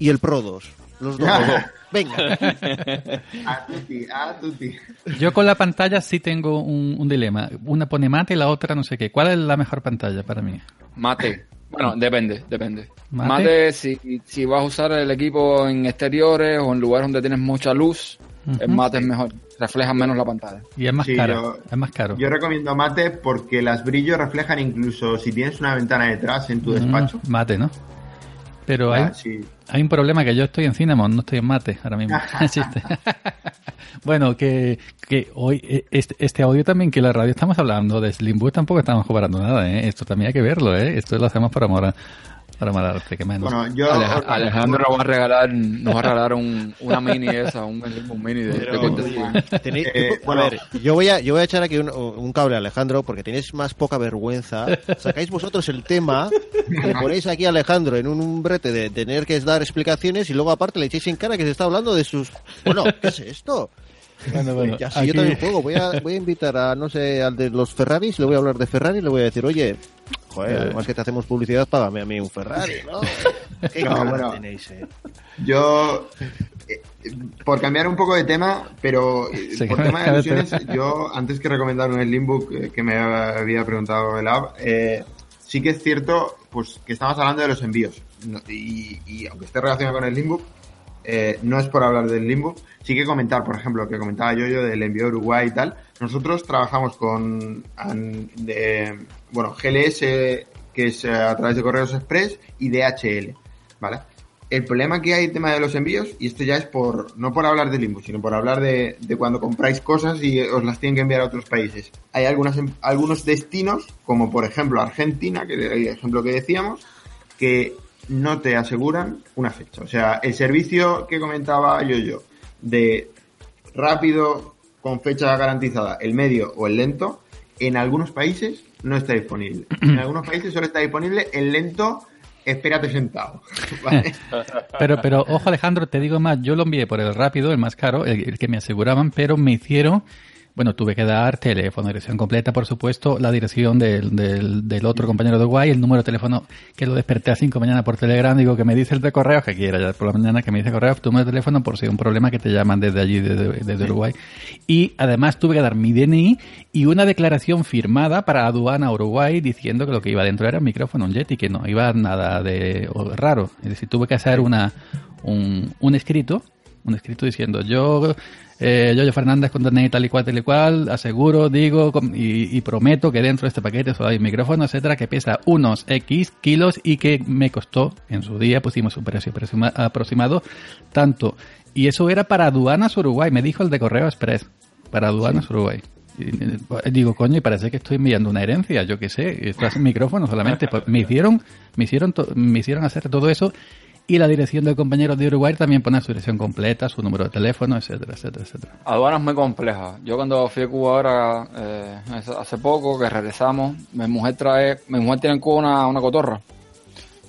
y el Pro 2. Los dos. Venga. A tutti, a tutti. Yo con la pantalla sí tengo un, un dilema. Una pone mate y la otra no sé qué. ¿Cuál es la mejor pantalla para mí? Mate. Bueno, depende, depende. ¿Mate? Mate, si, si vas a usar el equipo en exteriores o en lugares donde tienes mucha luz, el mate es mejor. Refleja menos la pantalla. Y es más Sí, caro. yo- Es más caro. Yo recomiendo mate porque las brillos reflejan incluso si tienes una ventana detrás en tu Mm, despacho. mate, ¿no? Pero hay, Ah, sí. hay un problema que yo estoy en Cinnamon, no estoy en mate ahora mismo. Bueno, que, que hoy, eh, este, este audio también, que la radio estamos hablando de Slimbook, tampoco estamos cobrando nada, ¿eh? Esto también hay que verlo, ¿eh? Esto lo hacemos para amor, a- para amor al arte, que menos. Bueno, yo. Aleja- Alejandro nos va a regalar, nos va a regalar un, una mini esa, un, un mini de, de Pero, oye, tenéis- Eh, a bueno. ver, yo voy a, yo voy a echar aquí un, un cable a Alejandro porque tenéis más poca vergüenza. Sacáis vosotros el tema, le ponéis aquí a Alejandro en un, brete de tener que dar explicaciones y luego aparte le echáis en cara que se está hablando de sus... Bueno, ¿qué es esto? Bueno, bueno, Ya, si aquí- yo también juego, voy a, voy a invitar a, no sé, al de los Ferraris, le voy a hablar de Ferrari y le voy a decir, oye, joder, además que te hacemos publicidad, págame a mí un Ferrari, ¿no? ¿Qué No, bueno. tenéis, eh? Yo, eh, por cambiar un poco de tema, pero eh, por tema de ilusiones, yo antes que recomendar un Slimbook eh, que me había preguntado el app, eh, sí que es cierto pues que estamos hablando de los envíos. Y, y aunque esté relacionado con el Slimbook, eh, no es por hablar del Slimbook, sí que comentar, por ejemplo, que comentaba yo, yo del envío a Uruguay y tal. Nosotros trabajamos con bueno, GLS, que es eh, a través de Correos Express, y DHL, ¿vale? El problema que hay el tema de los envíos, y esto ya es por, no por hablar de limbo, sino por hablar de, de cuando compráis cosas y os las tienen que enviar a otros países. Hay em- algunos destinos, como por ejemplo Argentina, que era el ejemplo que decíamos, que no te aseguran una fecha. O sea, el servicio que comentaba yo yo, de rápido, con fecha garantizada, el medio o el lento, en algunos países no está disponible. En algunos países solo está disponible el lento, espérate sentado. ¿vale? Pero, pero, ojo Alejandro, te digo más, yo lo envié por el rápido, el más caro, el, el que me aseguraban, pero me hicieron, bueno, tuve que dar teléfono, dirección completa, por supuesto, la dirección del, del, del otro compañero de Uruguay, el número de teléfono que lo desperté a 5 de mañana por Telegram, digo que me dice el de correo, que quiera ya por la mañana, que me dice correo, tu número de teléfono por si hay un problema que te llaman desde allí, desde, desde Uruguay. Y además tuve que dar mi DNI y una declaración firmada para aduana Uruguay diciendo que lo que iba dentro era un micrófono, un Yeti, que no iba nada de raro. Es decir, tuve que hacer una, un, un escrito, un escrito diciendo yo, eh, Yoyo Fernández con DNI tal y cual, tal y cual, aseguro, digo y, y prometo que dentro de este paquete solo hay micrófono, etcétera, que pesa unos X kilos y que me costó, en su día pusimos un precio aproxima- aproximado, tanto. Y eso era para aduanas Uruguay, me dijo el de Correo Express, para aduanas Uruguay. Y, eh, digo, coño, y parece que estoy enviando una herencia, yo qué sé, esto es un micrófono solamente. Pues me hicieron, me hicieron, me hicieron hacer todo eso y la dirección del compañero de Uruguay también pone su dirección completa, su número de teléfono, etcétera, etcétera, etcétera. Aduana es muy compleja. Yo cuando fui a Cuba ahora, eh, hace- poco que regresamos, mi mujer trae, mi mujer tiene en Cuba una, una cotorra.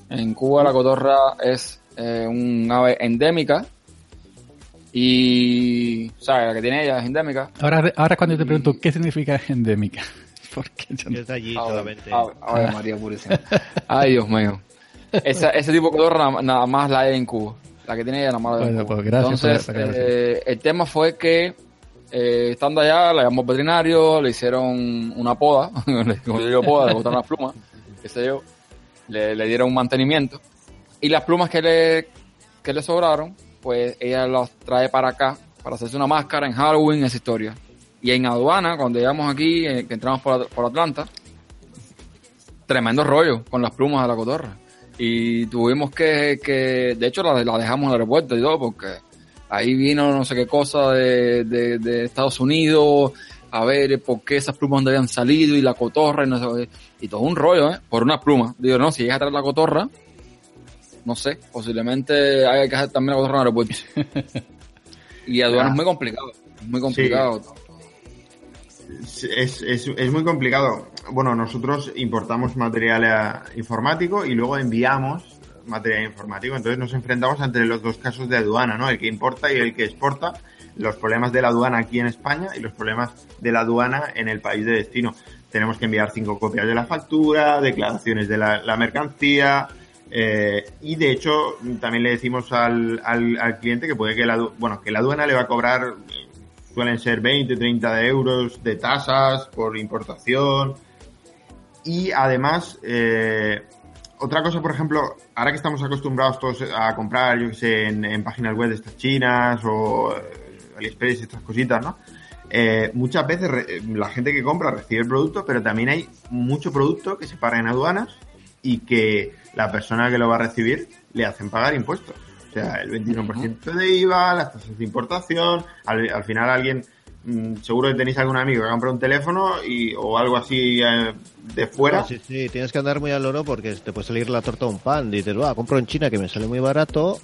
En Cuba la cotorra es eh, un ave endémica y, ¿sabes? La que tiene ella es endémica. Ahora, ahora cuando te pregunto qué significa endémica, porque yo Que no- es de allí solamente. ave María Purísima. Ay, Dios mío. Esa- ese tipo de cotorra nada, más la hay en Cuba. La que tiene ella nada más la Bueno, Cuba. pues gracias por la Entonces, eh, el tema fue que eh, estando allá, le llamó al veterinario, le hicieron una poda, como yo digo poda, le botaron las plumas, qué sé yo, le, le dieron un mantenimiento. Y las plumas que le, que le sobraron, pues ella las trae para acá, para hacerse una máscara en Halloween, esa historia. Y en aduana, cuando llegamos aquí, eh, que entramos por, por Atlanta, tremendo rollo con las plumas de la cotorra. Y tuvimos que, que de hecho la, la dejamos en el aeropuerto y todo, porque ahí vino no sé qué cosa de, de, de Estados Unidos, a ver por qué esas plumas no habían salido y la cotorra y no sé, y todo un rollo, ¿eh? Por unas plumas. Digo, no, si llegas a traer la cotorra, no sé, posiblemente haya que hacer también la cotorra en el aeropuerto. y aduana Ya. es muy complicado, muy complicado. Es, es, es muy complicado. Bueno, nosotros importamos material eh, informático y luego enviamos material informático. Entonces nos enfrentamos entre los dos casos de aduana, ¿no? El que importa y el que exporta. los problemas de la aduana aquí en España y los problemas de la aduana en el país de destino. Tenemos que enviar cinco copias de la factura, declaraciones de la, mercancía, eh, y de hecho, también le decimos al, al, al cliente que puede que la, bueno, que la aduana le va a cobrar, suelen ser 20, 30 de euros de tasas por importación. Y además, eh, otra cosa, por ejemplo, ahora que estamos acostumbrados todos a comprar, yo que sé, en, páginas web de estas chinas o eh, AliExpress, estas cositas, ¿no? Eh, muchas veces re- la gente que compra recibe el producto, pero también hay mucho producto que se paga en aduanas y que la persona que lo va a recibir le hacen pagar impuestos. Sea, el 21% de IVA, las tasas de importación, al, al final alguien, mm, seguro que tenéis algún amigo que compra un teléfono y, o algo así eh, de fuera. Sí, sí, tienes que andar muy al oro porque te puede salir la torta a un pan. Dices, va, compro en China que me sale muy barato.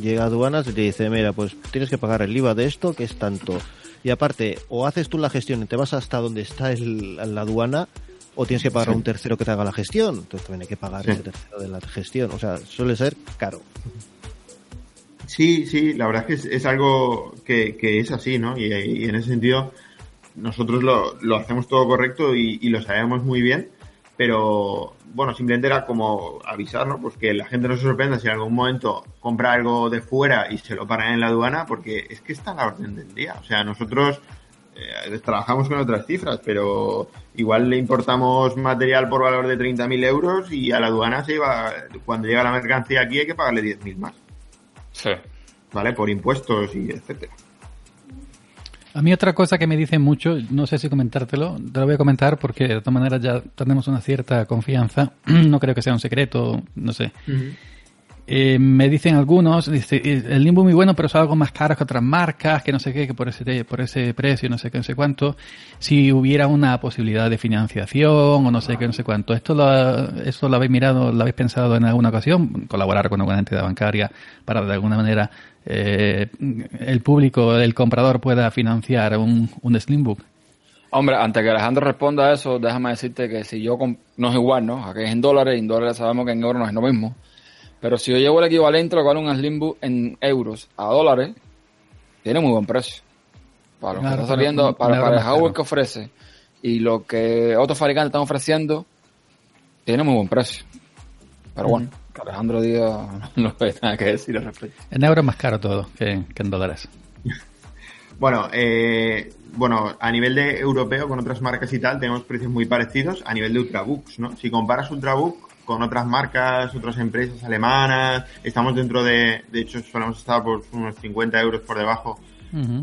Llega a aduanas y te dice, mira, pues tienes que pagar el IVA de esto, que es tanto. Y aparte, o haces tú la gestión y te vas hasta donde está el, la aduana, o tienes que pagar a un tercero que te haga la gestión. Entonces también hay que pagar Sí. ese tercero de la gestión. O sea, suele ser caro. Sí, sí, la verdad es que es, es algo que, que es así, ¿no? Y, en ese sentido, nosotros lo, lo hacemos todo correcto y, y lo sabemos muy bien, pero bueno, simplemente era como avisar, ¿no? Pues que la gente no se sorprenda si en algún momento compra algo de fuera y se lo paran en la aduana, porque es que está a la orden del día. O sea, nosotros eh, trabajamos con otras cifras, pero igual le importamos material por valor de 30.000 euros y a la aduana se iba, cuando llega la mercancía aquí hay que pagarle 10.000 más. Sí. ¿vale? Por impuestos y etcétera. A mí otra cosa que me dicen mucho, no sé si comentártelo, te lo voy a comentar porque de todas maneras ya tenemos una cierta confianza, no creo que sea un secreto, no sé. Eh, me dicen algunos, dice, "Eh, el limbo muy bueno, pero es algo más caro que otras marcas, que no sé qué, que por ese, por ese precio, no sé qué, no sé cuánto. Si hubiera una posibilidad de financiación o no sé qué, no sé cuánto. ¿Esto lo, esto lo habéis mirado, lo habéis pensado en alguna ocasión? Colaborar con alguna entidad bancaria para de alguna manera eh, el público, el comprador pueda financiar un, un Slimbook. Hombre, antes que Alejandro responda a eso, déjame decirte que si yo, no es igual, ¿no? Aquí es en dólares, y en dólares sabemos que en euros no es lo mismo. Pero si yo llevo el equivalente lo que vale un Slimbook en euros a dólares, tiene muy buen precio. Para lo que está saliendo, un- para, para el hardware que ofrece y lo que otros fabricantes están ofreciendo, tiene muy buen precio. Pero bueno, que Alejandro diga, no hay nada que decir al respecto. En euros es más caro todo que, que en dólares. Bueno, eh, bueno, a nivel de europeo con otras marcas y tal tenemos precios muy parecidos a nivel de Ultrabooks, ¿no? Si comparas Ultrabook con otras marcas, otras empresas alemanas, estamos dentro de, de hecho solemos estar por unos 50 euros por debajo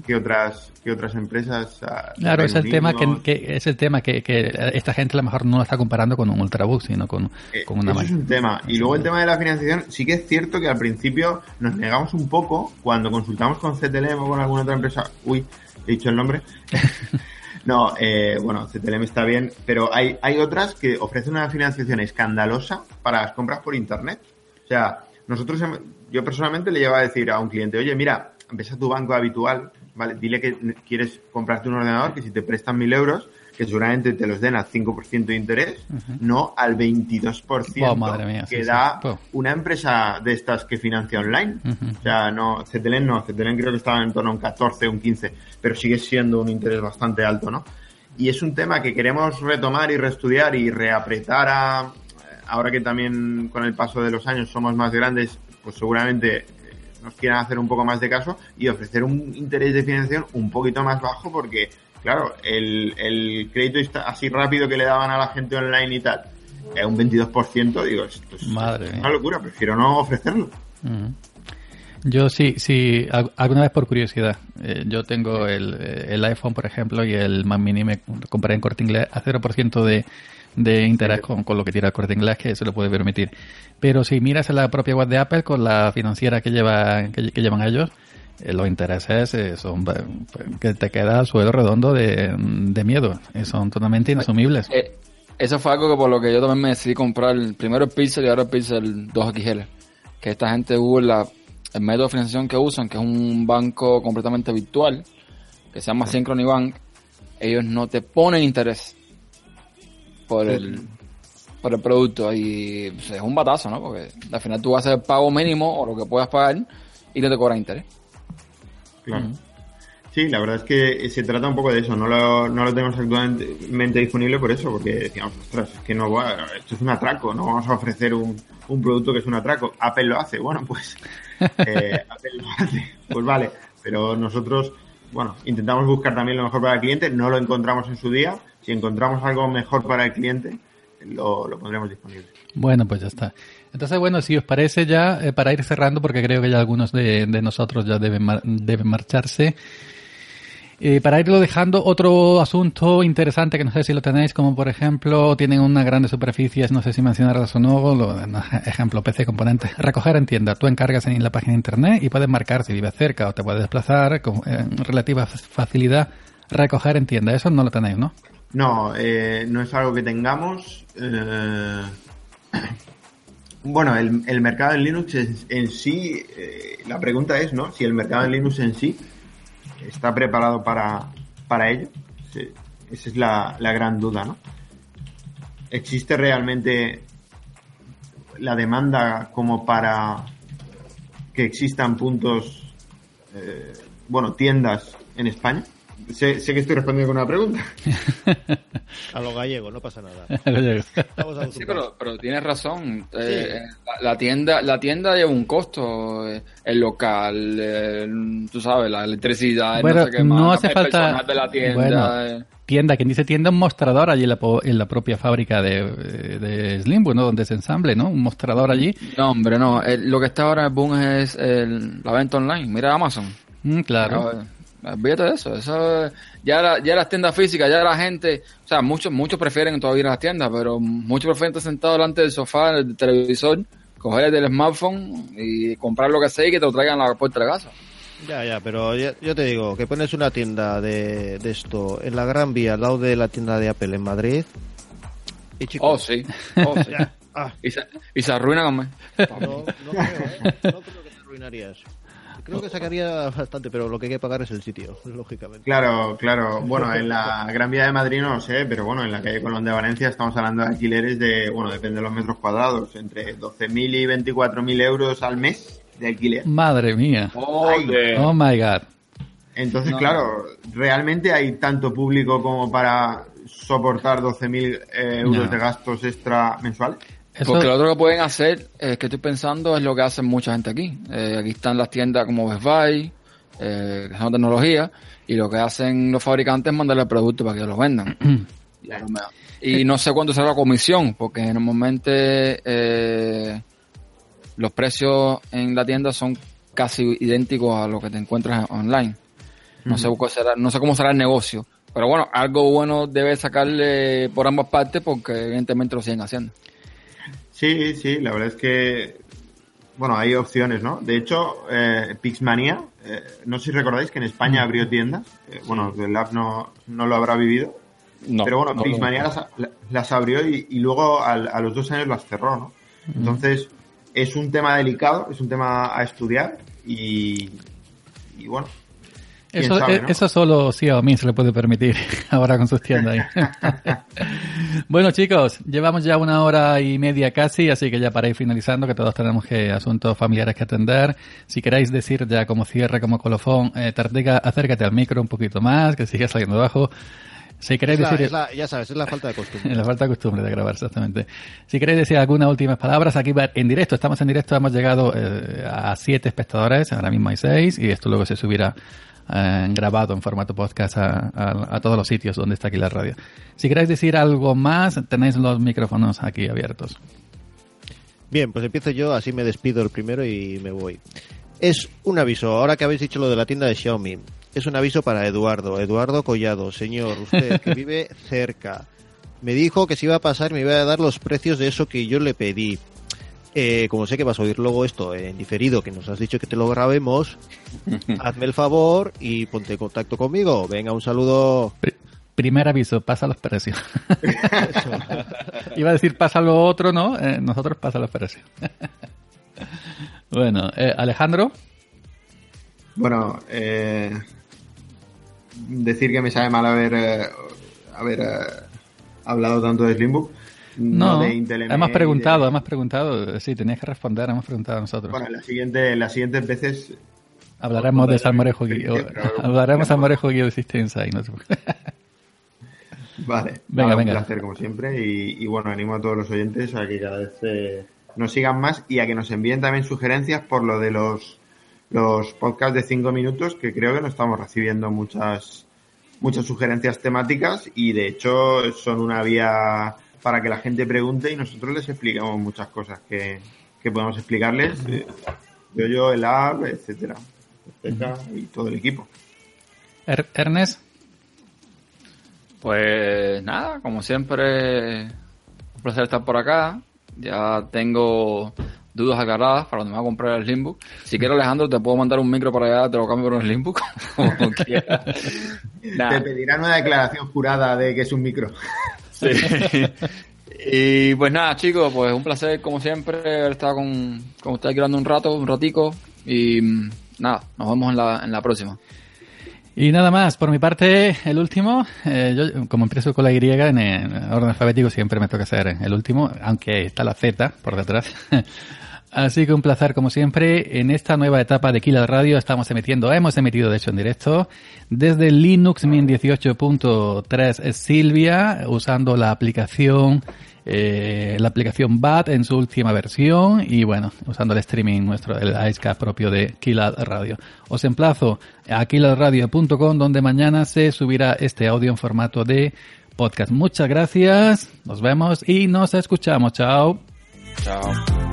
que otras que otras empresas. ah, Claro, es el tema que, es el tema que, que esta gente a lo mejor no lo está comparando con un ultrabook, sino con, Eh, con una Eso es un tema. Y luego el tema de la financiación, sí que es cierto que al principio nos negamos un poco cuando consultamos con CTLM o con alguna otra empresa. Uy, he dicho el nombre. no, eh, bueno, CTLM está bien, pero hay, hay otras que ofrecen una financiación escandalosa para las compras por internet. O sea, nosotros, hem- yo personalmente le llevo a decir a un cliente, oye, mira, ves a tu banco habitual, ¿vale? Dile que quieres comprarte un ordenador, que si te prestan mil euros, que seguramente te los den al 5% de interés, no al 22% Oh, madre mía, que sí, sí. da Oh. una empresa de estas que financia online. Ujú. O sea, no, CTLM no, CTLM creo que estaba en torno a un 14, un 15, pero sigue siendo un interés bastante alto, ¿no? Y es un tema que queremos retomar y reestudiar y reapretar a, ahora que también con el paso de los años somos más grandes, pues seguramente eh, nos quieran hacer un poco más de caso y ofrecer un interés de financiación un poquito más bajo porque, claro, el, el crédito está así rápido que le daban a la gente online y tal, es un 22%, digo, esto es Madre una locura, prefiero no ofrecerlo. Yo sí, sí, al- alguna vez por curiosidad. eh, yo tengo el, eh, el iPhone, por ejemplo, y el Mac Mini me compré en Corte Inglés a 0% de, de interés con, con lo que tira el Corte Inglés, que se lo puede permitir. Pero si miras en la propia web de Apple con la financiera que, lleva, que, que llevan ellos, los intereses eh, son eh, que te queda el suelo redondo de, de miedo. Eh, son totalmente inasumibles. Eh, eso fue algo que por lo que yo también me decidí comprar primero el Pixel y ahora el Pixel 2XL. Que esta gente la, el método de financiación que usan, que es un banco completamente virtual, que se llama Synchrony Bank. Ellos no te ponen interés por el, por el producto y pues, es un batazo, ¿no? Porque al final tú vas a hacer el pago mínimo o lo que puedas pagar y no te cobran interés. Claro. Sí, la verdad es que se trata un poco de eso. No lo, no lo tenemos actualmente disponible por eso, porque decíamos, ostras, es que no va, esto es un atraco, no vamos a ofrecer un, un producto que es un atraco. Apple lo hace, bueno, pues eh, Apple lo hace, pues vale. Pero nosotros, bueno, intentamos buscar también lo mejor para el cliente, no lo encontramos en su día. Si encontramos algo mejor para el cliente, lo, lo pondremos disponible. Bueno, pues ya está. Entonces, bueno, si os parece ya, eh, para ir cerrando, porque creo que ya algunos de, nosotros ya deben, deben marcharse, eh, para irlo dejando, otro asunto interesante que no sé si lo tenéis, como por ejemplo, tienen unas grandes superficies, no sé si mencionarlas o no, lo- no, ejemplo, PC componentes, recoger en tienda. Tú encargas en la página de internet y puedes marcar si vives cerca o te puedes desplazar con eh, relativa facilidad, recoger en tienda. Eso no lo tenéis, ¿no? No, eh, no es algo que tengamos. Bueno, el, el mercado en Linux en, sí, eh, la pregunta es, ¿no? Si el mercado en Linux en sí está preparado para, para ello. Esa es la, la gran duda, ¿no? ¿Existe realmente la demanda como para que existan puntos, eh, bueno, tiendas en España? Sé, sé que estoy respondiendo con una pregunta. A lo gallego, no pasa nada. Sí, pero, pero tienes razón. Eh, la, la tienda la tienda lleva un costo. eh, el local, el- tú sabes, la electricidad, el Bueno, no sé qué más, no hace falta- personal de la tienda. bueno. eh. tienda, quien dice tienda, un mostrador allí en la, en la propia fábrica de, de Slimwood, ¿no? Donde se ensamble, ¿no? Un mostrador allí. No, hombre, no. El- lo que está ahora en el boom es el- la venta online. Mira Amazon. Mm, claro. Pero, eh, Olvídate de eso. eso ya, la- ya las tiendas físicas, ya la gente, o sea, muchos muchos prefieren todavía ir a las tiendas, pero muchos prefieren estar sentados delante del sofá, del televisor, coger el smartphone y comprar lo que sea y que te lo traigan a la puerta de la casa. Ya, ya, pero ya- yo te digo, que pones una tienda de, de esto en la Gran Vía, al lado de la tienda de Apple en Madrid. Y Oh, sí. Oh, sí. ah, y, se, y se arruina con no, no creo, ¿eh? No creo que te arruinaría eso. Creo que sacaría bastante, pero lo que hay que pagar es el sitio, lógicamente. Claro, claro. Bueno, en la Gran Vía de Madrid no lo sé, pero bueno, en la calle Colón de Valencia estamos hablando de alquileres de, bueno, depende de los metros cuadrados, entre 12.000 y 24.000 euros al mes de alquiler. Madre mía. Oh my god. Entonces, No. claro, ¿realmente hay tanto público como para soportar 12.000 eh, euros No. de gastos extra mensuales? Eso, Porque lo otro que pueden hacer, eh, que estoy pensando, es lo que hacen mucha gente aquí. Eh, aquí están las tiendas como Best Buy, eh, que son tecnología, y lo que hacen los fabricantes es mandarle el producto para que lo vendan. y, y no sé cuánto será la comisión, porque normalmente eh, los precios en la tienda son casi idénticos a lo que te encuentras online. No sé cuál será, no sé cómo será el negocio. Pero bueno, algo bueno debe sacarle por ambas partes porque evidentemente lo siguen haciendo. Sí, sí, la verdad es que, bueno, hay opciones, ¿no? De hecho, eh, Pixmania, eh, no sé si recordáis que en España abrió tiendas, eh, bueno, el app no, no lo habrá vivido, No, pero bueno, no, Pixmania las, las abrió y, y luego al- a los dos años las cerró, ¿no? Entonces, es un tema delicado, es un tema a estudiar y, y bueno, eso, sabe, eh, ¿no? eso solo Xiaomi se le puede permitir ahora con sus tiendas ahí. bueno, chicos, llevamos ya una hora y media casi, así que ya para ir finalizando, que todos tenemos que asuntos familiares que atender. Si queréis decir ya como cierre, como colofón, eh, Tartega, acércate al micro un poquito más, que sigue saliendo abajo. Si queréis Es la- decir... es la- ya sabes, es la falta de costumbre. La falta de costumbre de grabar, exactamente. Si queréis decir algunas últimas palabras, aquí va en directo, estamos en directo, hemos llegado eh, a siete espectadores, ahora mismo hay seis, y esto luego se subirá eh, grabado en formato podcast a, a- a todos los sitios donde está aquí la radio. Si queréis decir algo más, tenéis los micrófonos aquí abiertos. Bien, pues empiezo yo, así me despido el primero y me voy. Es un aviso, ahora que habéis dicho lo de la tienda de Xiaomi, es un aviso para Eduardo, Eduardo Collado, señor, usted que vive cerca. Me dijo que se iba a pasar y me iba a dar los precios de eso que yo le pedí. Eh, como sé que vas a oír luego esto en diferido, que nos has dicho que te lo grabemos, hazme el favor y ponte en contacto conmigo. Venga, un saludo. Pri- Primer aviso, pasa los precios. Iba a decir pasa lo otro, ¿no? Eh, nosotros pasa los precios. bueno, eh, Alejandro. Bueno, eh, decir que me sabe mal haber, eh, haber eh, hablado tanto de Slimbook. No, de Intel hemos preguntado, de- hemos preguntado. Sí, tenías que responder, hemos preguntado nosotros. Bueno, la siguiente, las siguientes veces Hablaremos de Salmorejo Guío. Hablaremos de Salmorejo Guío Existencia. Y no. Vale, Venga, venga. Un placer, como siempre. Y, y bueno, animo a todos los oyentes a que cada vez eh, nos sigan más y a que nos envíen también sugerencias por lo de los, los podcasts de cinco minutos, que creo que no estamos recibiendo muchas, muchas sugerencias temáticas y de hecho son una vía para que la gente pregunte y nosotros les explicamos muchas cosas que, que podemos explicarles. eh, Yo, yo, el app, etcétera, etcétera, y todo el equipo. Er- Ernest, Pues nada, como siempre, un placer estar por acá. Ya tengo dudas aclaradas para donde me voy a comprar el Slimbook. Si quieres, Alejandro, te puedo mandar un micro para allá, te lo cambio por un Slimbook, como quieras. Te pedirán una declaración jurada de que es un micro. Y pues nada, chicos, pues un placer, como siempre, haber estado con, con ustedes aquí hablando un rato, un ratico. Y mm, nada, nos vemos en la, en la próxima. Y nada más, por mi parte, el último, eh, yo como empiezo con la Y en, orden alfabético siempre me toca ser el último, aunque está la Z por detrás. Así que un placer como siempre. En esta nueva etapa de Killer Radio estamos emitiendo, hemos emitido de hecho en directo desde Linux Mint 18.3 Silvia usando la aplicación eh, la aplicación BAT en su última versión y bueno, usando el streaming nuestro, el IceCap propio de Killad Radio. Os emplazo a killladradio.com donde mañana se subirá este audio en formato de podcast. Muchas gracias, nos vemos y nos escuchamos. Chao. Chao.